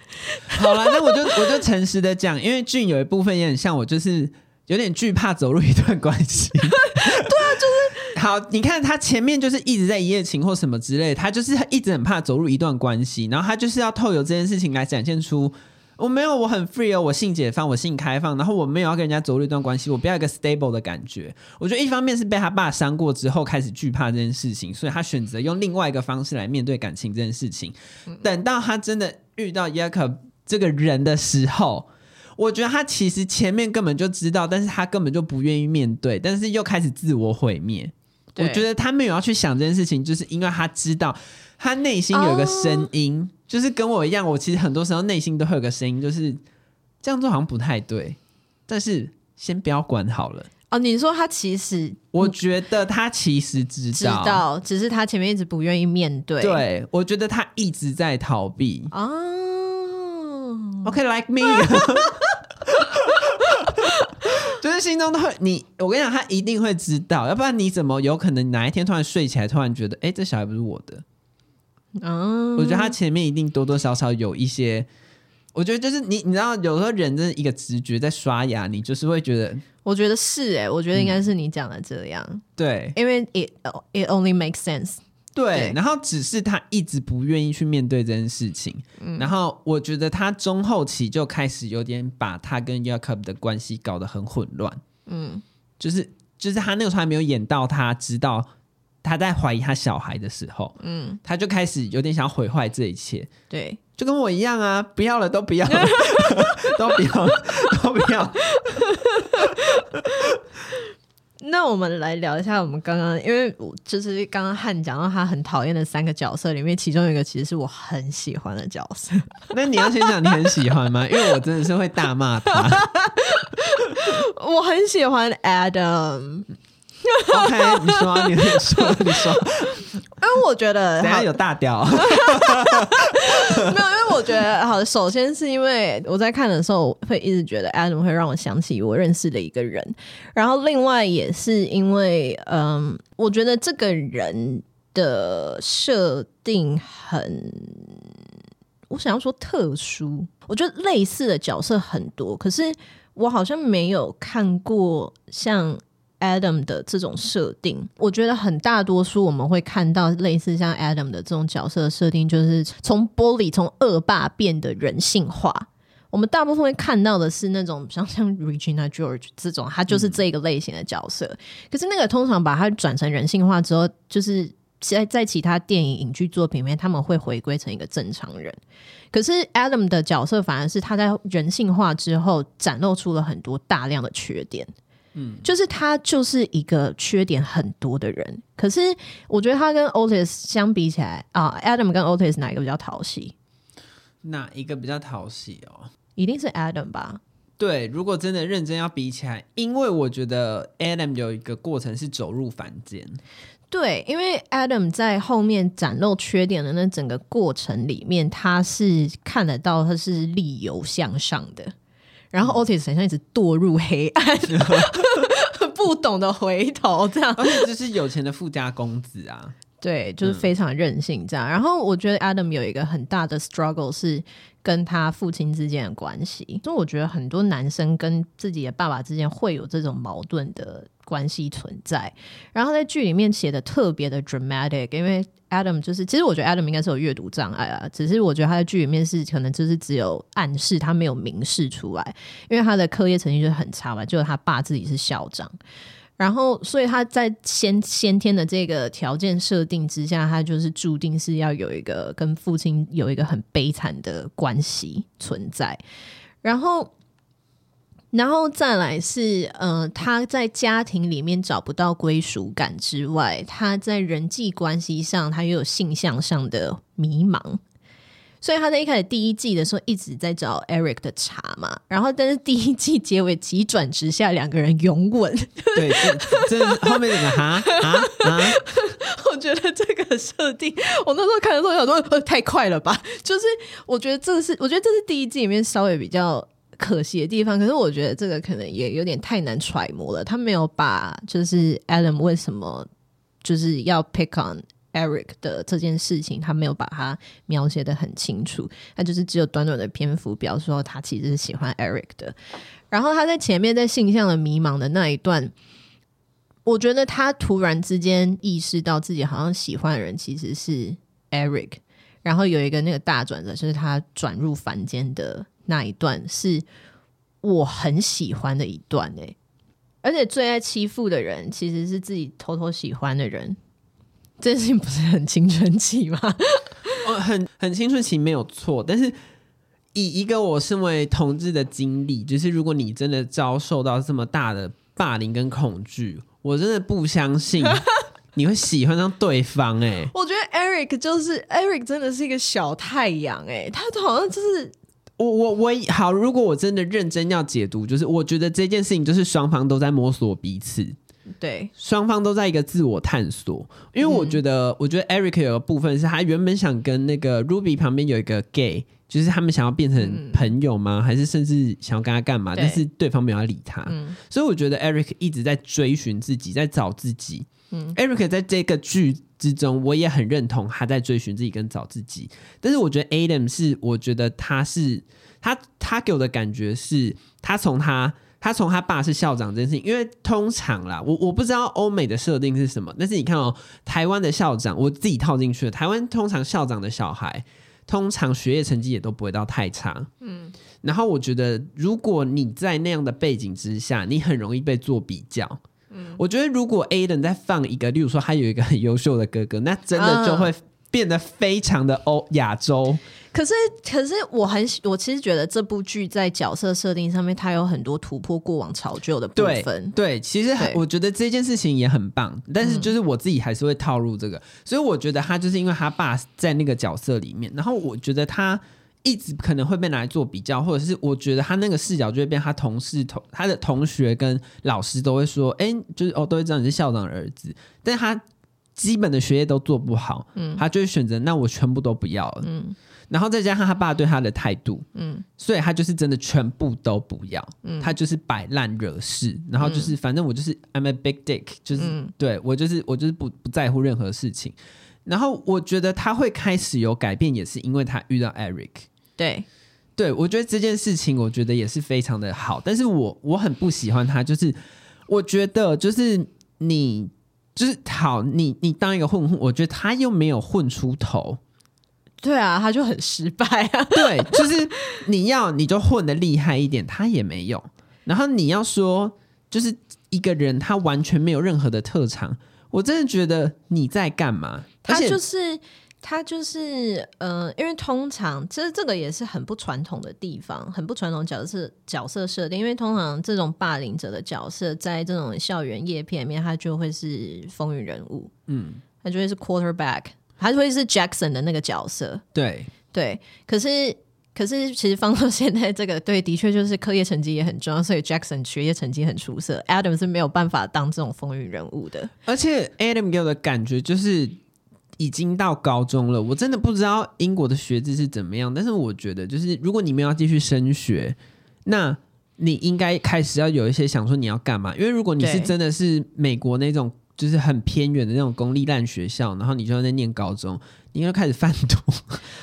好了，那我就 我就诚实的讲，因为俊有一部分也很像我，就是有点惧怕走入一段关系。对啊，就是。好，你看他前面就是一直在一夜情或什么之类，他就是一直很怕走入一段关系，然后他就是要透过这件事情来展现出我没有，我很 free 哦，我性解放，我性开放，然后我没有要跟人家走入一段关系，我不要一个 stable 的感觉。我觉得一方面是被他爸伤过之后开始惧怕这件事情，所以他选择用另外一个方式来面对感情这件事情。等到他真的遇到 Yacob 这个人的时候，我觉得他其实前面根本就知道，但是他根本就不愿意面对，但是又开始自我毁灭。我觉得他没有要去想这件事情，就是因为他知道他内心有一个声音，oh. 就是跟我一样。我其实很多时候内心都会有个声音，就是这样做好像不太对。但是先不要管好了。哦，你说他其实，我觉得他其实知道，知道，只是他前面一直不愿意面对。对，我觉得他一直在逃避。哦、oh.，OK，like、okay, me。就是心中都会你，我跟你讲，他一定会知道，要不然你怎么有可能哪一天突然睡起来，突然觉得，哎、欸，这小孩不是我的？嗯，我觉得他前面一定多多少少有一些，我觉得就是你，你知道，有时候人真的一个直觉在刷牙，你就是会觉得，我觉得是哎、欸，我觉得应该是你讲的这样，嗯、对，因为 it it only makes sense。对，然后只是他一直不愿意去面对这件事情，嗯，然后我觉得他中后期就开始有点把他跟 y a c o b 的关系搞得很混乱，嗯，就是就是他那个时候还没有演到他知道他在怀疑他小孩的时候，嗯，他就开始有点想要毁坏这一切，对，就跟我一样啊，不要了 都不要了，都不要了，都不要。那我们来聊一下我们刚刚，因为我就是刚刚汉讲到他很讨厌的三个角色里面，其中一个其实是我很喜欢的角色。那你要先讲你很喜欢吗？因为我真的是会大骂他。我很喜欢 Adam。OK，你说，你说，你说。因为我觉得等下有大雕。没有，因为我觉得好。首先是因为我在看的时候会一直觉得 Adam 会让我想起我认识的一个人，然后另外也是因为，嗯，我觉得这个人的设定很，我想要说特殊。我觉得类似的角色很多，可是我好像没有看过像。Adam 的这种设定，我觉得很大多数我们会看到类似像 Adam 的这种角色设定，就是从玻璃从恶霸变得人性化。我们大部分会看到的是那种像像 Regina George 这种，他就是这个类型的角色。可是那个通常把它转成人性化之后，就是在在其他电影影剧作品里面，他们会回归成一个正常人。可是 Adam 的角色反而是他在人性化之后，展露出了很多大量的缺点。嗯，就是他就是一个缺点很多的人，可是我觉得他跟 Otis 相比起来啊，Adam 跟 Otis 哪一个比较讨喜？哪一个比较讨喜哦？一定是 Adam 吧？对，如果真的认真要比起来，因为我觉得 Adam 有一个过程是走入凡间。对，因为 Adam 在后面展露缺点的那整个过程里面，他是看得到他是力由向上的。然后 Otis 好像一直堕入黑暗，不懂得回头，这样。而且就是有钱的富家公子啊，对，就是非常任性这样。嗯、然后我觉得 Adam 有一个很大的 struggle 是跟他父亲之间的关系，所以我觉得很多男生跟自己的爸爸之间会有这种矛盾的关系存在。然后在剧里面写的特别的 dramatic，因为 Adam 就是，其实我觉得 Adam 应该是有阅读障碍啊，只是我觉得他在剧里面是可能就是只有暗示，他没有明示出来，因为他的课业成绩就很差嘛，就他爸自己是校长，然后所以他在先先天的这个条件设定之下，他就是注定是要有一个跟父亲有一个很悲惨的关系存在，然后。然后再来是，呃，他在家庭里面找不到归属感之外，他在人际关系上，他又有性向上的迷茫。所以他在一开始第一季的时候一直在找 Eric 的茬嘛，然后但是第一季结尾急转直下，两个人拥吻。对，这这后面那个哈哈哈，我觉得这个设定，我那时候看的时候想说，呃，太快了吧？就是我觉得这是，我觉得这是第一季里面稍微比较可惜的地方。可是我觉得这个可能也有点太难揣摩了，他没有把就是 Adam 为什么就是要 pick on。Eric 的这件事情，他没有把它描写的很清楚，他就是只有短短的篇幅表示说他其实是喜欢 Eric 的。然后他在前面在性向的迷茫的那一段，我觉得他突然之间意识到自己好像喜欢的人其实是 Eric，然后有一个那个大转折，就是他转入凡间的那一段，是我很喜欢的一段哎、欸，而且最爱欺负的人其实是自己偷偷喜欢的人。这件事情不是很青春期吗？哦，很很青春期没有错，但是以一个我身为同志的经历，就是如果你真的遭受到这么大的霸凌跟恐惧，我真的不相信 你会喜欢上对方，欸。哎，我觉得 Eric 就是 Eric 真的是一个小太阳，哎，他好像就是我我我好。如果我真的认真要解读，就是我觉得这件事情就是双方都在摸索彼此。对，双方都在一个自我探索，因为我觉得，嗯、我觉得 Eric 有个部分是他原本想跟那个 Ruby 旁边有一个 gay，就是他们想要变成朋友吗？嗯、还是甚至想要跟他干嘛？但是对方没有要理他，嗯、所以我觉得 Eric 一直在追寻自己，在找自己。嗯，Eric 在这个剧之中，我也很认同他在追寻自己跟找自己。但是我觉得 Adam 是，我觉得他是他他给我的感觉是他从他。他从他爸是校长这件事情，因为通常啦，我我不知道欧美的设定是什么，但是你看哦，台湾的校长，我自己套进去了。台湾通常校长的小孩，通常学业成绩也都不会到太差，嗯。然后我觉得，如果你在那样的背景之下，你很容易被做比较，嗯。我觉得如果 Aiden 再放一个，例如说他有一个很优秀的哥哥，那真的就会变得非常的欧亚洲。可是，可是我很我其实觉得这部剧在角色设定上面，它有很多突破过往潮旧的部分。对，对其实我觉得这件事情也很棒，但是就是我自己还是会套入这个，嗯、所以我觉得他就是因为他爸在那个角色里面，然后我觉得他一直可能会被拿来做比较，或者是我觉得他那个视角就会变，他同事同他的同学跟老师都会说，哎，就是哦，都会知道你是校长的儿子，但他基本的学业都做不好，嗯，他就会选择那我全部都不要了，嗯。然后再加上他爸对他的态度，嗯，所以他就是真的全部都不要，嗯，他就是摆烂惹事，然后就是反正我就是 I'm a big dick，就是、嗯、对我就是我就是不不在乎任何事情。然后我觉得他会开始有改变，也是因为他遇到 Eric，对，对我觉得这件事情我觉得也是非常的好，但是我我很不喜欢他，就是我觉得就是你就是好，你你当一个混混，我觉得他又没有混出头。对啊，他就很失败啊。对，就是你要你就混的厉害一点，他也没有。然后你要说，就是一个人他完全没有任何的特长，我真的觉得你在干嘛？他就是他就是呃，因为通常其实这个也是很不传统的地方，很不传统角色角色设定。因为通常这种霸凌者的角色，在这种校园叶片里面，他就会是风云人物，嗯，他就会是 quarterback。他就会是 Jackson 的那个角色，对对，可是可是其实放到现在这个，对，的确就是课业成绩也很重要，所以 Jackson 学业成绩很出色，Adam 是没有办法当这种风云人物的。而且 Adam 给我的感觉就是已经到高中了，我真的不知道英国的学制是怎么样，但是我觉得就是如果你们要继续升学，那你应该开始要有一些想说你要干嘛，因为如果你是真的是美国那种。就是很偏远的那种公立烂学校，然后你就在念高中，你应该开始贩毒。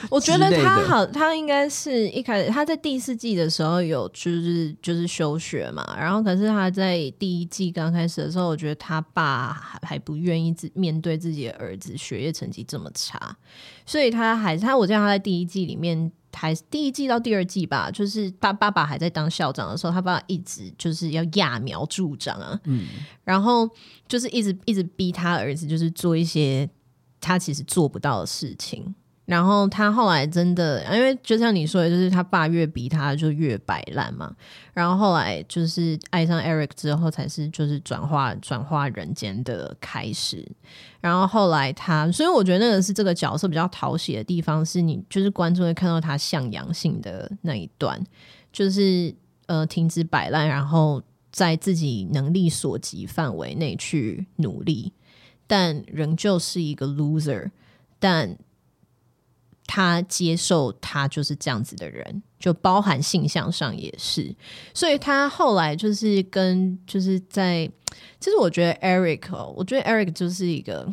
我觉得他好，他应该是一开始他在第四季的时候有就是就是休学嘛，然后可是他在第一季刚开始的时候，我觉得他爸还还不愿意自面对自己的儿子学业成绩这么差，所以他还他我记得他在第一季里面。还第一季到第二季吧，就是他爸爸还在当校长的时候，他爸爸一直就是要揠苗助长啊，嗯，然后就是一直一直逼他儿子，就是做一些他其实做不到的事情。然后他后来真的，因为就像你说的，就是他爸越逼他就越摆烂嘛。然后后来就是爱上 Eric 之后，才是就是转化转化人间的开始。然后后来他，所以我觉得那个是这个角色比较讨喜的地方，是你就是观众会看到他向阳性的那一段，就是呃停止摆烂，然后在自己能力所及范围内去努力，但仍旧是一个 loser，但。他接受他就是这样子的人，就包含性向上也是，所以他后来就是跟就是在，其实我觉得 Eric 哦，我觉得 Eric 就是一个，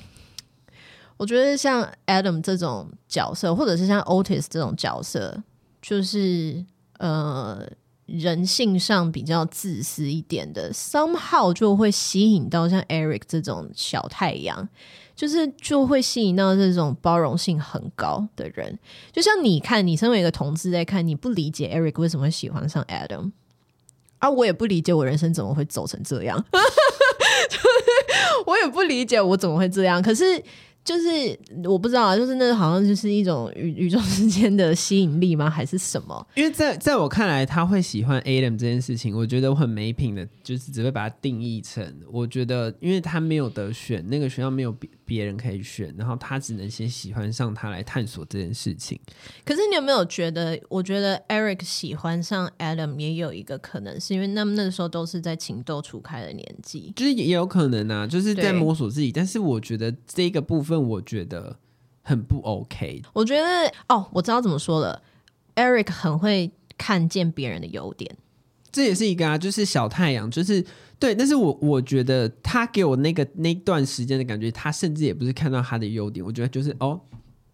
我觉得像 Adam 这种角色，或者是像 Otis 这种角色，就是呃人性上比较自私一点的，somehow 就会吸引到像 Eric 这种小太阳。就是就会吸引到这种包容性很高的人，就像你看，你身为一个同志在看，你不理解 Eric 为什么会喜欢上 Adam，而、啊、我也不理解我人生怎么会走成这样，我也不理解我怎么会这样，可是。就是我不知道啊，就是那好像就是一种宇宇宙之间的吸引力吗？还是什么？因为在在我看来，他会喜欢 Adam 这件事情，我觉得我很没品的，就是只会把它定义成，我觉得因为他没有得选，那个学校没有别别人可以选，然后他只能先喜欢上他来探索这件事情。可是你有没有觉得？我觉得 Eric 喜欢上 Adam 也有一个可能，是因为那么那个时候都是在情窦初开的年纪，就是也有可能啊，就是在摸索自己。但是我觉得这个部分。我觉得很不 OK。我觉得哦，我知道怎么说了。Eric 很会看见别人的优点，这也是一个啊，就是小太阳，就是对。但是我我觉得他给我那个那段时间的感觉，他甚至也不是看到他的优点。我觉得就是哦。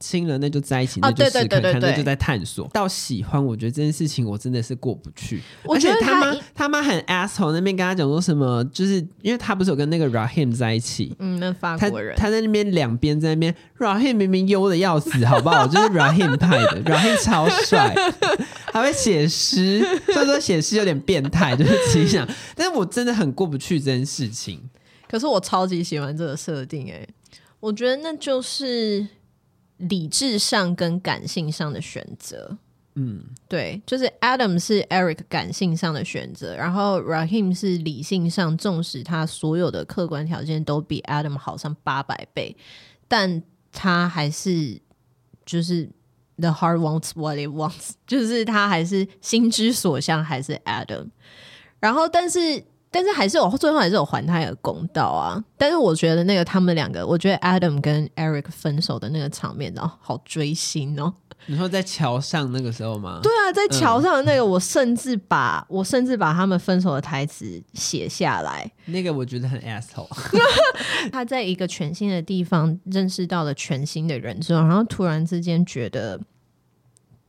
亲了，那就在一起，那就试看看，那就在探索。到喜欢，我觉得这件事情我真的是过不去。而且他妈他妈很 asshole，那边跟他讲说什么，就是因为他不是有跟那个 Rahim 在一起，嗯，那法国人，他，他在那边两边在那边，Rahim 明明优的要死，好不好？就是 Rahim 派的，Rahim 超帅，还会写诗，虽然说写诗有点变态，就是其实想，但是我真的很过不去这件事情。可是我超级喜欢这个设定，哎，我觉得那就是。理智上跟感性上的选择，嗯，对，就是 Adam 是 Eric 感性上的选择，然后 Rahim 是理性上，纵使他所有的客观条件都比 Adam 好上八百倍，但他还是就是 The heart wants what it wants，就是他还是心之所向还是 Adam，然后但是。但是还是有最后还是有还他一个公道啊！但是我觉得那个他们两个，我觉得 Adam 跟 Eric 分手的那个场面，然后好追星哦。你说在桥上那个时候吗？对啊，在桥上的那个，我甚至把、嗯、我甚至把他们分手的台词写下来。那个我觉得很 asshole。他在一个全新的地方认识到了全新的人之后，然后突然之间觉得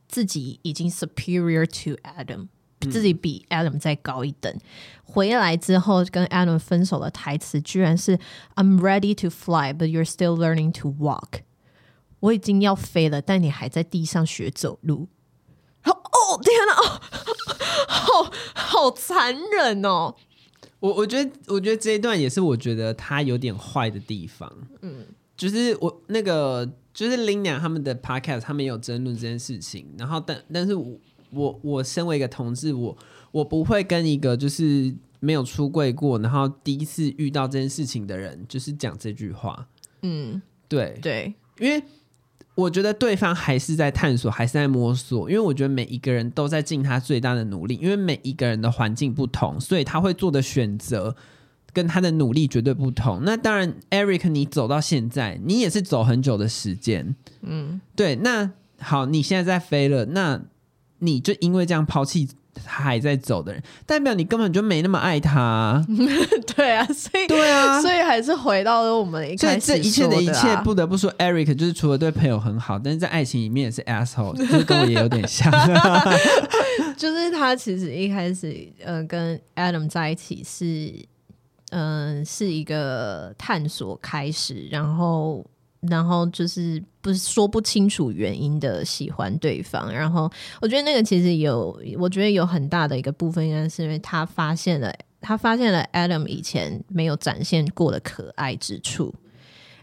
自己已经 superior to Adam。自己比 Adam 再高一等，回来之后跟 Adam 分手的台词居然是 "I'm ready to fly, but you're still learning to walk." 我已经要飞了，但你还在地上学走路。哦，天哪，哦，好好残忍哦！我我觉得，我觉得这一段也是我觉得他有点坏的地方。嗯，就是我那个就是林娘他们的 Podcast，他们有争论这件事情，然后但但是我。我我身为一个同志，我我不会跟一个就是没有出柜过，然后第一次遇到这件事情的人，就是讲这句话。嗯，对对，因为我觉得对方还是在探索，还是在摸索。因为我觉得每一个人都在尽他最大的努力，因为每一个人的环境不同，所以他会做的选择跟他的努力绝对不同。那当然，Eric，你走到现在，你也是走很久的时间。嗯，对。那好，你现在在飞了，那。你就因为这样抛弃他还在走的人，代表你根本就没那么爱他。对啊，所以对啊，所以还是回到了我们一开始这一切的一切，不得不说，Eric 就是除了对朋友很好，但是在爱情里面也是 asshole，就是跟我也有点像。就是他其实一开始，呃，跟 Adam 在一起是，嗯、呃，是一个探索开始，然后。然后就是不是说不清楚原因的喜欢对方，然后我觉得那个其实有，我觉得有很大的一个部分，应该是因为他发现了，他发现了 Adam 以前没有展现过的可爱之处，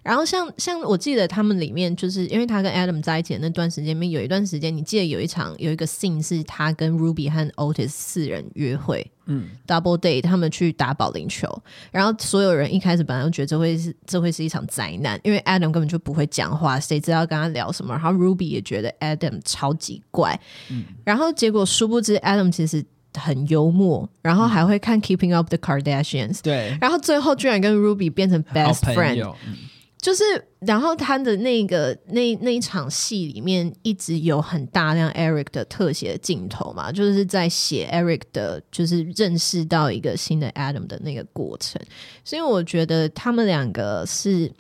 然后像像我记得他们里面，就是因为他跟 Adam 在一起的那段时间里面，有一段时间，你记得有一场有一个 scene 是他跟 Ruby 和 Otis 四人约会，嗯，double date，他们去打保龄球，然后所有人一开始本来都觉得这会是这会是一场灾难，因为 Adam 根本就不会讲话，谁知道跟他聊什么？然后 Ruby 也觉得 Adam 超级怪，嗯，然后结果殊不知 Adam 其实。很幽默，然后还会看《Keeping Up the Kardashians》，对，然后最后居然跟 Ruby 变成 best friend，嗯、就是，然后他的那个那那一场戏里面一直有很大量 Eric 的特写镜头嘛，就是在写 Eric 的，就是认识到一个新的 Adam 的那个过程，所以我觉得他们两个是，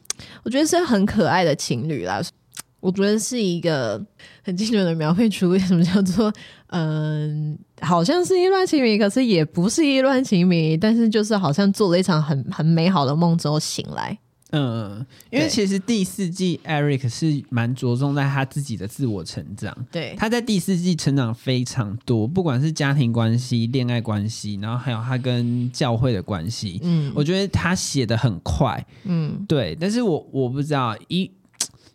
我觉得是很可爱的情侣啦。我觉得是一个很精准的描绘出为什么叫做嗯、好像是意乱情迷，可是也不是意乱情迷，但是就是好像做了一场很很美好的梦之后醒来。嗯，因为其实第四季 Eric 是蛮着重在他自己的自我成长。对，他在第四季成长非常多，不管是家庭关系、恋爱关系，然后还有他跟教会的关系。嗯，我觉得他写的很快。嗯，对，但是我我不知道一。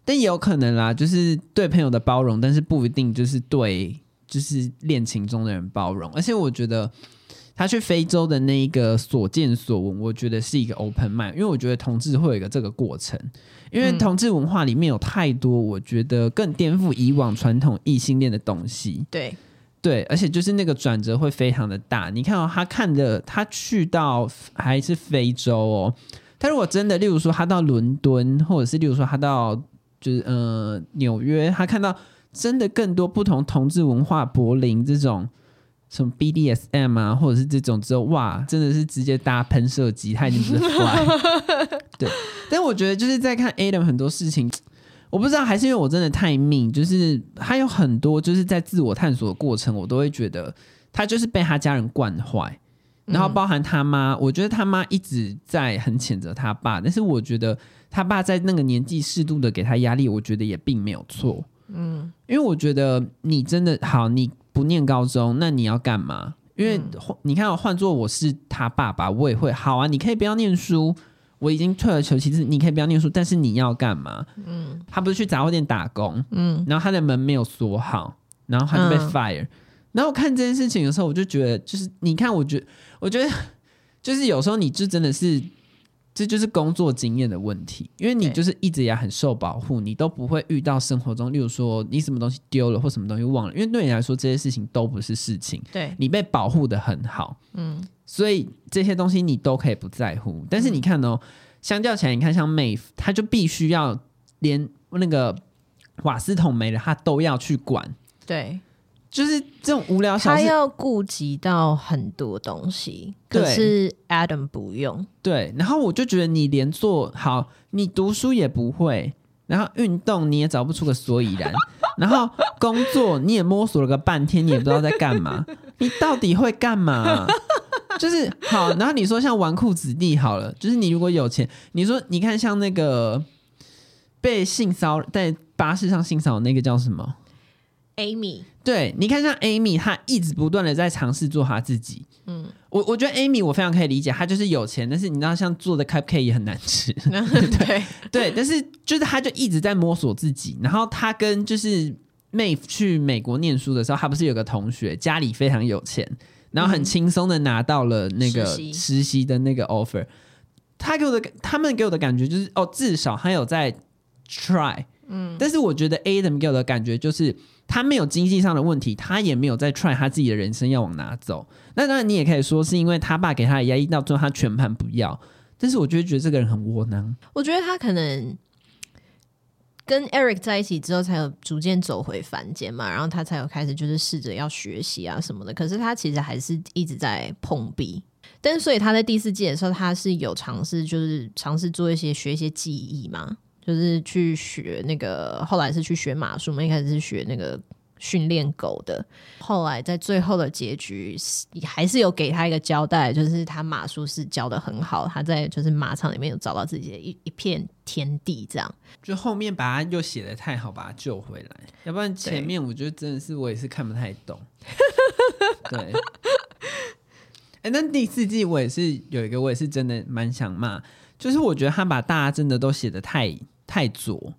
但也有可能啦，就是对朋友的包容，但是不一定就是对就是恋情中的人包容。而且我觉得他去非洲的那一个所见所闻，我觉得是一个 open mind，因为我觉得同志会有一个这个过程，因为同志文化里面有太多我觉得更颠覆以往传统异性恋的东西。对对，而且就是那个转折会非常的大。你看到、哦、他看的，他去到还是非洲哦。他如果真的，例如说他到伦敦，或者是例如说他到。就是呃，纽约，他看到真的更多不同同志文化，柏林这种什么 BDSM 啊，或者是这种之后，哇，真的是直接搭喷射机，他已经是 坏。对，但我觉得就是在看 Adam 很多事情，我不知道还是因为我真的太命，就是他有很多就是在自我探索的过程，我都会觉得他就是被他家人惯坏，然后包含他妈，我觉得他妈一直在很谴责他爸，但是我觉得。他爸在那个年纪适度的给他压力，我觉得也并没有错。嗯，因为我觉得你真的好，你不念高中，那你要干嘛？因为你看，换做我是他爸爸，我也会好啊。你可以不要念书，我已经退而求其次，你可以不要念书，但是你要干嘛？嗯，他不是去杂货店打工，嗯，然后他的门没有锁好，然后他就被 fire。嗯，然后我看这件事情的时候，我就觉得，就是你看，我觉，我觉得，就是有时候你就真的是。这就是工作经验的问题，因为你就是一直也很受保护，你都不会遇到生活中，例如说你什么东西丢了或什么东西忘了，因为对你来说这些事情都不是事情。对，你被保护的很好，嗯，所以这些东西你都可以不在乎。但是你看哦，嗯、相较起来，你看像 Maeve，他就必须要连那个瓦斯桶没了，他都要去管。对。就是这种无聊小事，他要顾及到很多东西，可是 Adam 不用。对，然后我就觉得你连做好，你读书也不会，然后运动你也找不出个所以然，然后工作你也摸索了个半天，你也不知道在干嘛，你到底会干嘛？就是好，然后你说像纨绔子弟好了，就是你如果有钱，你说你看像那个被性骚扰在巴士上性骚扰那个叫什么？Amy，对，你看像 Amy，她一直不断的在尝试做她自己。嗯，我我觉得 Amy 我非常可以理解，她就是有钱，但是你知道像做的 cupcake 也很难吃。对对，但是就是她就一直在摸索自己。然后她跟就是 Maeve 去美国念书的时候，她不是有个同学家里非常有钱，然后很轻松的拿到了那个实习的那个 offer。他给我的他们给我的感觉就是哦，至少他有在 try。嗯，但是我觉得 Adam 给我的感觉就是。他没有经济上的问题，他也没有在 try 他自己的人生要往哪走。那当然，你也可以说是因为他爸给他的压力，到最后他全盘不要。但是，我就觉得这个人很窝囊。我觉得他可能跟 Eric 在一起之后，才有逐渐走回凡间嘛，然后他才有开始就是试着要学习啊什么的。可是他其实还是一直在碰壁。但是，所以他在第四季的时候，他是有尝试，就是尝试做一些学一些技艺嘛。就是去学那个，后来是去学马术嘛，一开始是学那个训练狗的，后来在最后的结局还是有给他一个交代，就是他马术是教的很好，他在就是马场里面有找到自己的一一片天地，这样。就后面把他又写的太好，把他救回来，要不然前面我觉得真的是我也是看不太懂。对，哎、欸，那第四季我也是有一个，我也是真的蛮想骂。就是我觉得他把大家真的都写的太太左。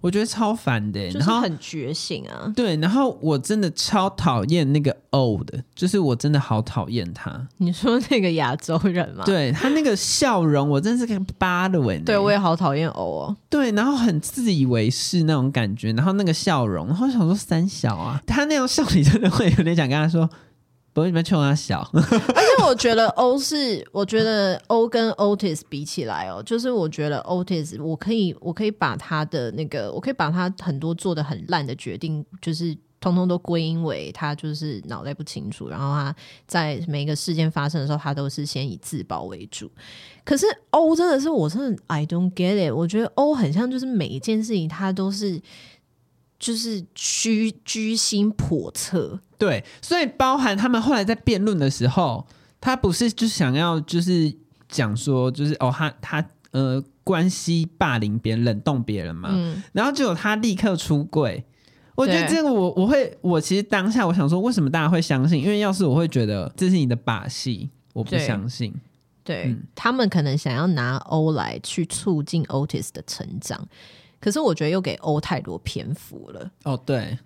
我觉得超烦的，就是很觉醒啊。对，然后我真的超讨厌那个欧的，就是我真的好讨厌他。你说那个亚洲人吗？对，他那个笑容，我真是个巴的文。对，我也好讨厌欧哦。对，然后很自以为是那种感觉，然后那个笑容，然后想说三小啊，他那样笑，你真的会有点想跟他说。不会，你们劝他小。而且我觉得欧是，我觉得欧跟 Otis 比起来哦，就是我觉得 Otis，我可以，我可以把他的那个，我可以把他很多做的很烂的决定，就是通通都归因为他就是脑袋不清楚，然后他在每一个事件发生的时候，他都是先以自保为主。可是欧真的是，我真的 I don't get it。我觉得欧很像，就是每一件事情他都是。就是居居心叵测，对，所以包含他们后来在辩论的时候，他不是就想要就是讲说，就是哦，他他呃关系霸凌别人、冷冻别人嘛，嗯，然后就有他立刻出柜，我觉得这个我我会我其实当下我想说，为什么大家会相信？因为要是我会觉得这是你的把戏，我不相信。对，对、嗯、他们可能想要拿欧来去促进 Otis 的成长。可是我觉得又给欧太多篇幅了。哦，对，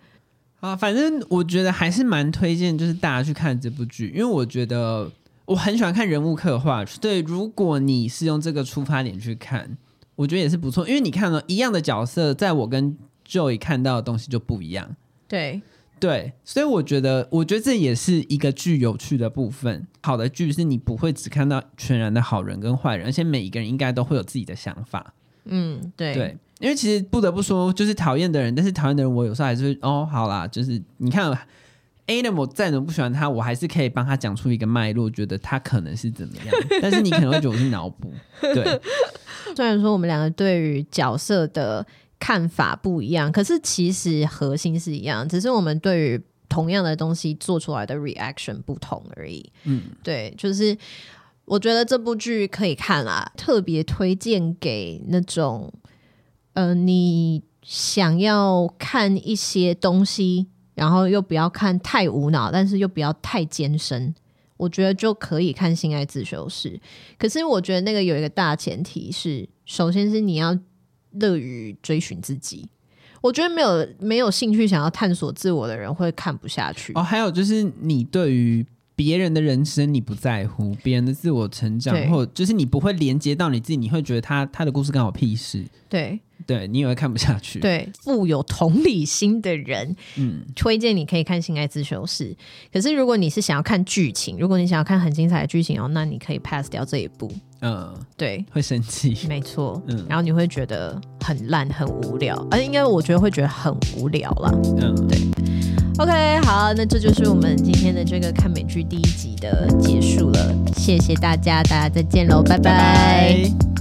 啊，反正我觉得还是蛮推荐，就是大家去看这部剧，因为我觉得我很喜欢看人物刻画。对，如果你是用这个出发点去看，我觉得也是不错。因为你看了一样的角色，在我跟 Joy 看到的东西就不一样。对，对，所以我觉得，我觉得这也是一个剧有趣的部分。好的剧是你不会只看到全然的好人跟坏人，而且每一个人应该都会有自己的想法。嗯，对对。因为其实不得不说，就是讨厌的人，但是讨厌的人，我有时候还是会哦，好啦，就是你看我再怎么不喜欢他，我还是可以帮他讲出一个脉络，觉得他可能是怎么样。但是你可能会觉得我是脑补，对。虽然说我们两个对于角色的看法不一样，可是其实核心是一样，只是我们对于同样的东西做出来的 reaction 不同而已。嗯，对，就是我觉得这部剧可以看啦，特别推荐给那种。呃，你想要看一些东西，然后又不要看太无脑，但是又不要太艰深，我觉得就可以看《性爱自修室》。可是我觉得那个有一个大前提是，首先是你要乐于追寻自己。我觉得没有没有兴趣想要探索自我的人会看不下去。哦，还有就是你对于别人的人生你不在乎，别人的自我成长，或就是你不会连接到你自己，你会觉得他他的故事干我屁事。对。对，你以为看不下去。对，富有同理心的人，嗯，推荐你可以看《性爱自修室》。可是如果你是想要看剧情，如果你想要看很精彩的剧情哦，那你可以 pass 掉这一部。嗯，对，会生气，没错。嗯，然后你会觉得很烂、很无聊，而、呃、应该我觉得会觉得很无聊啦。嗯，对。OK，好，那这就是我们今天的这个看美剧第一集的结束了。谢谢大家，大家再见喽，拜拜。拜拜。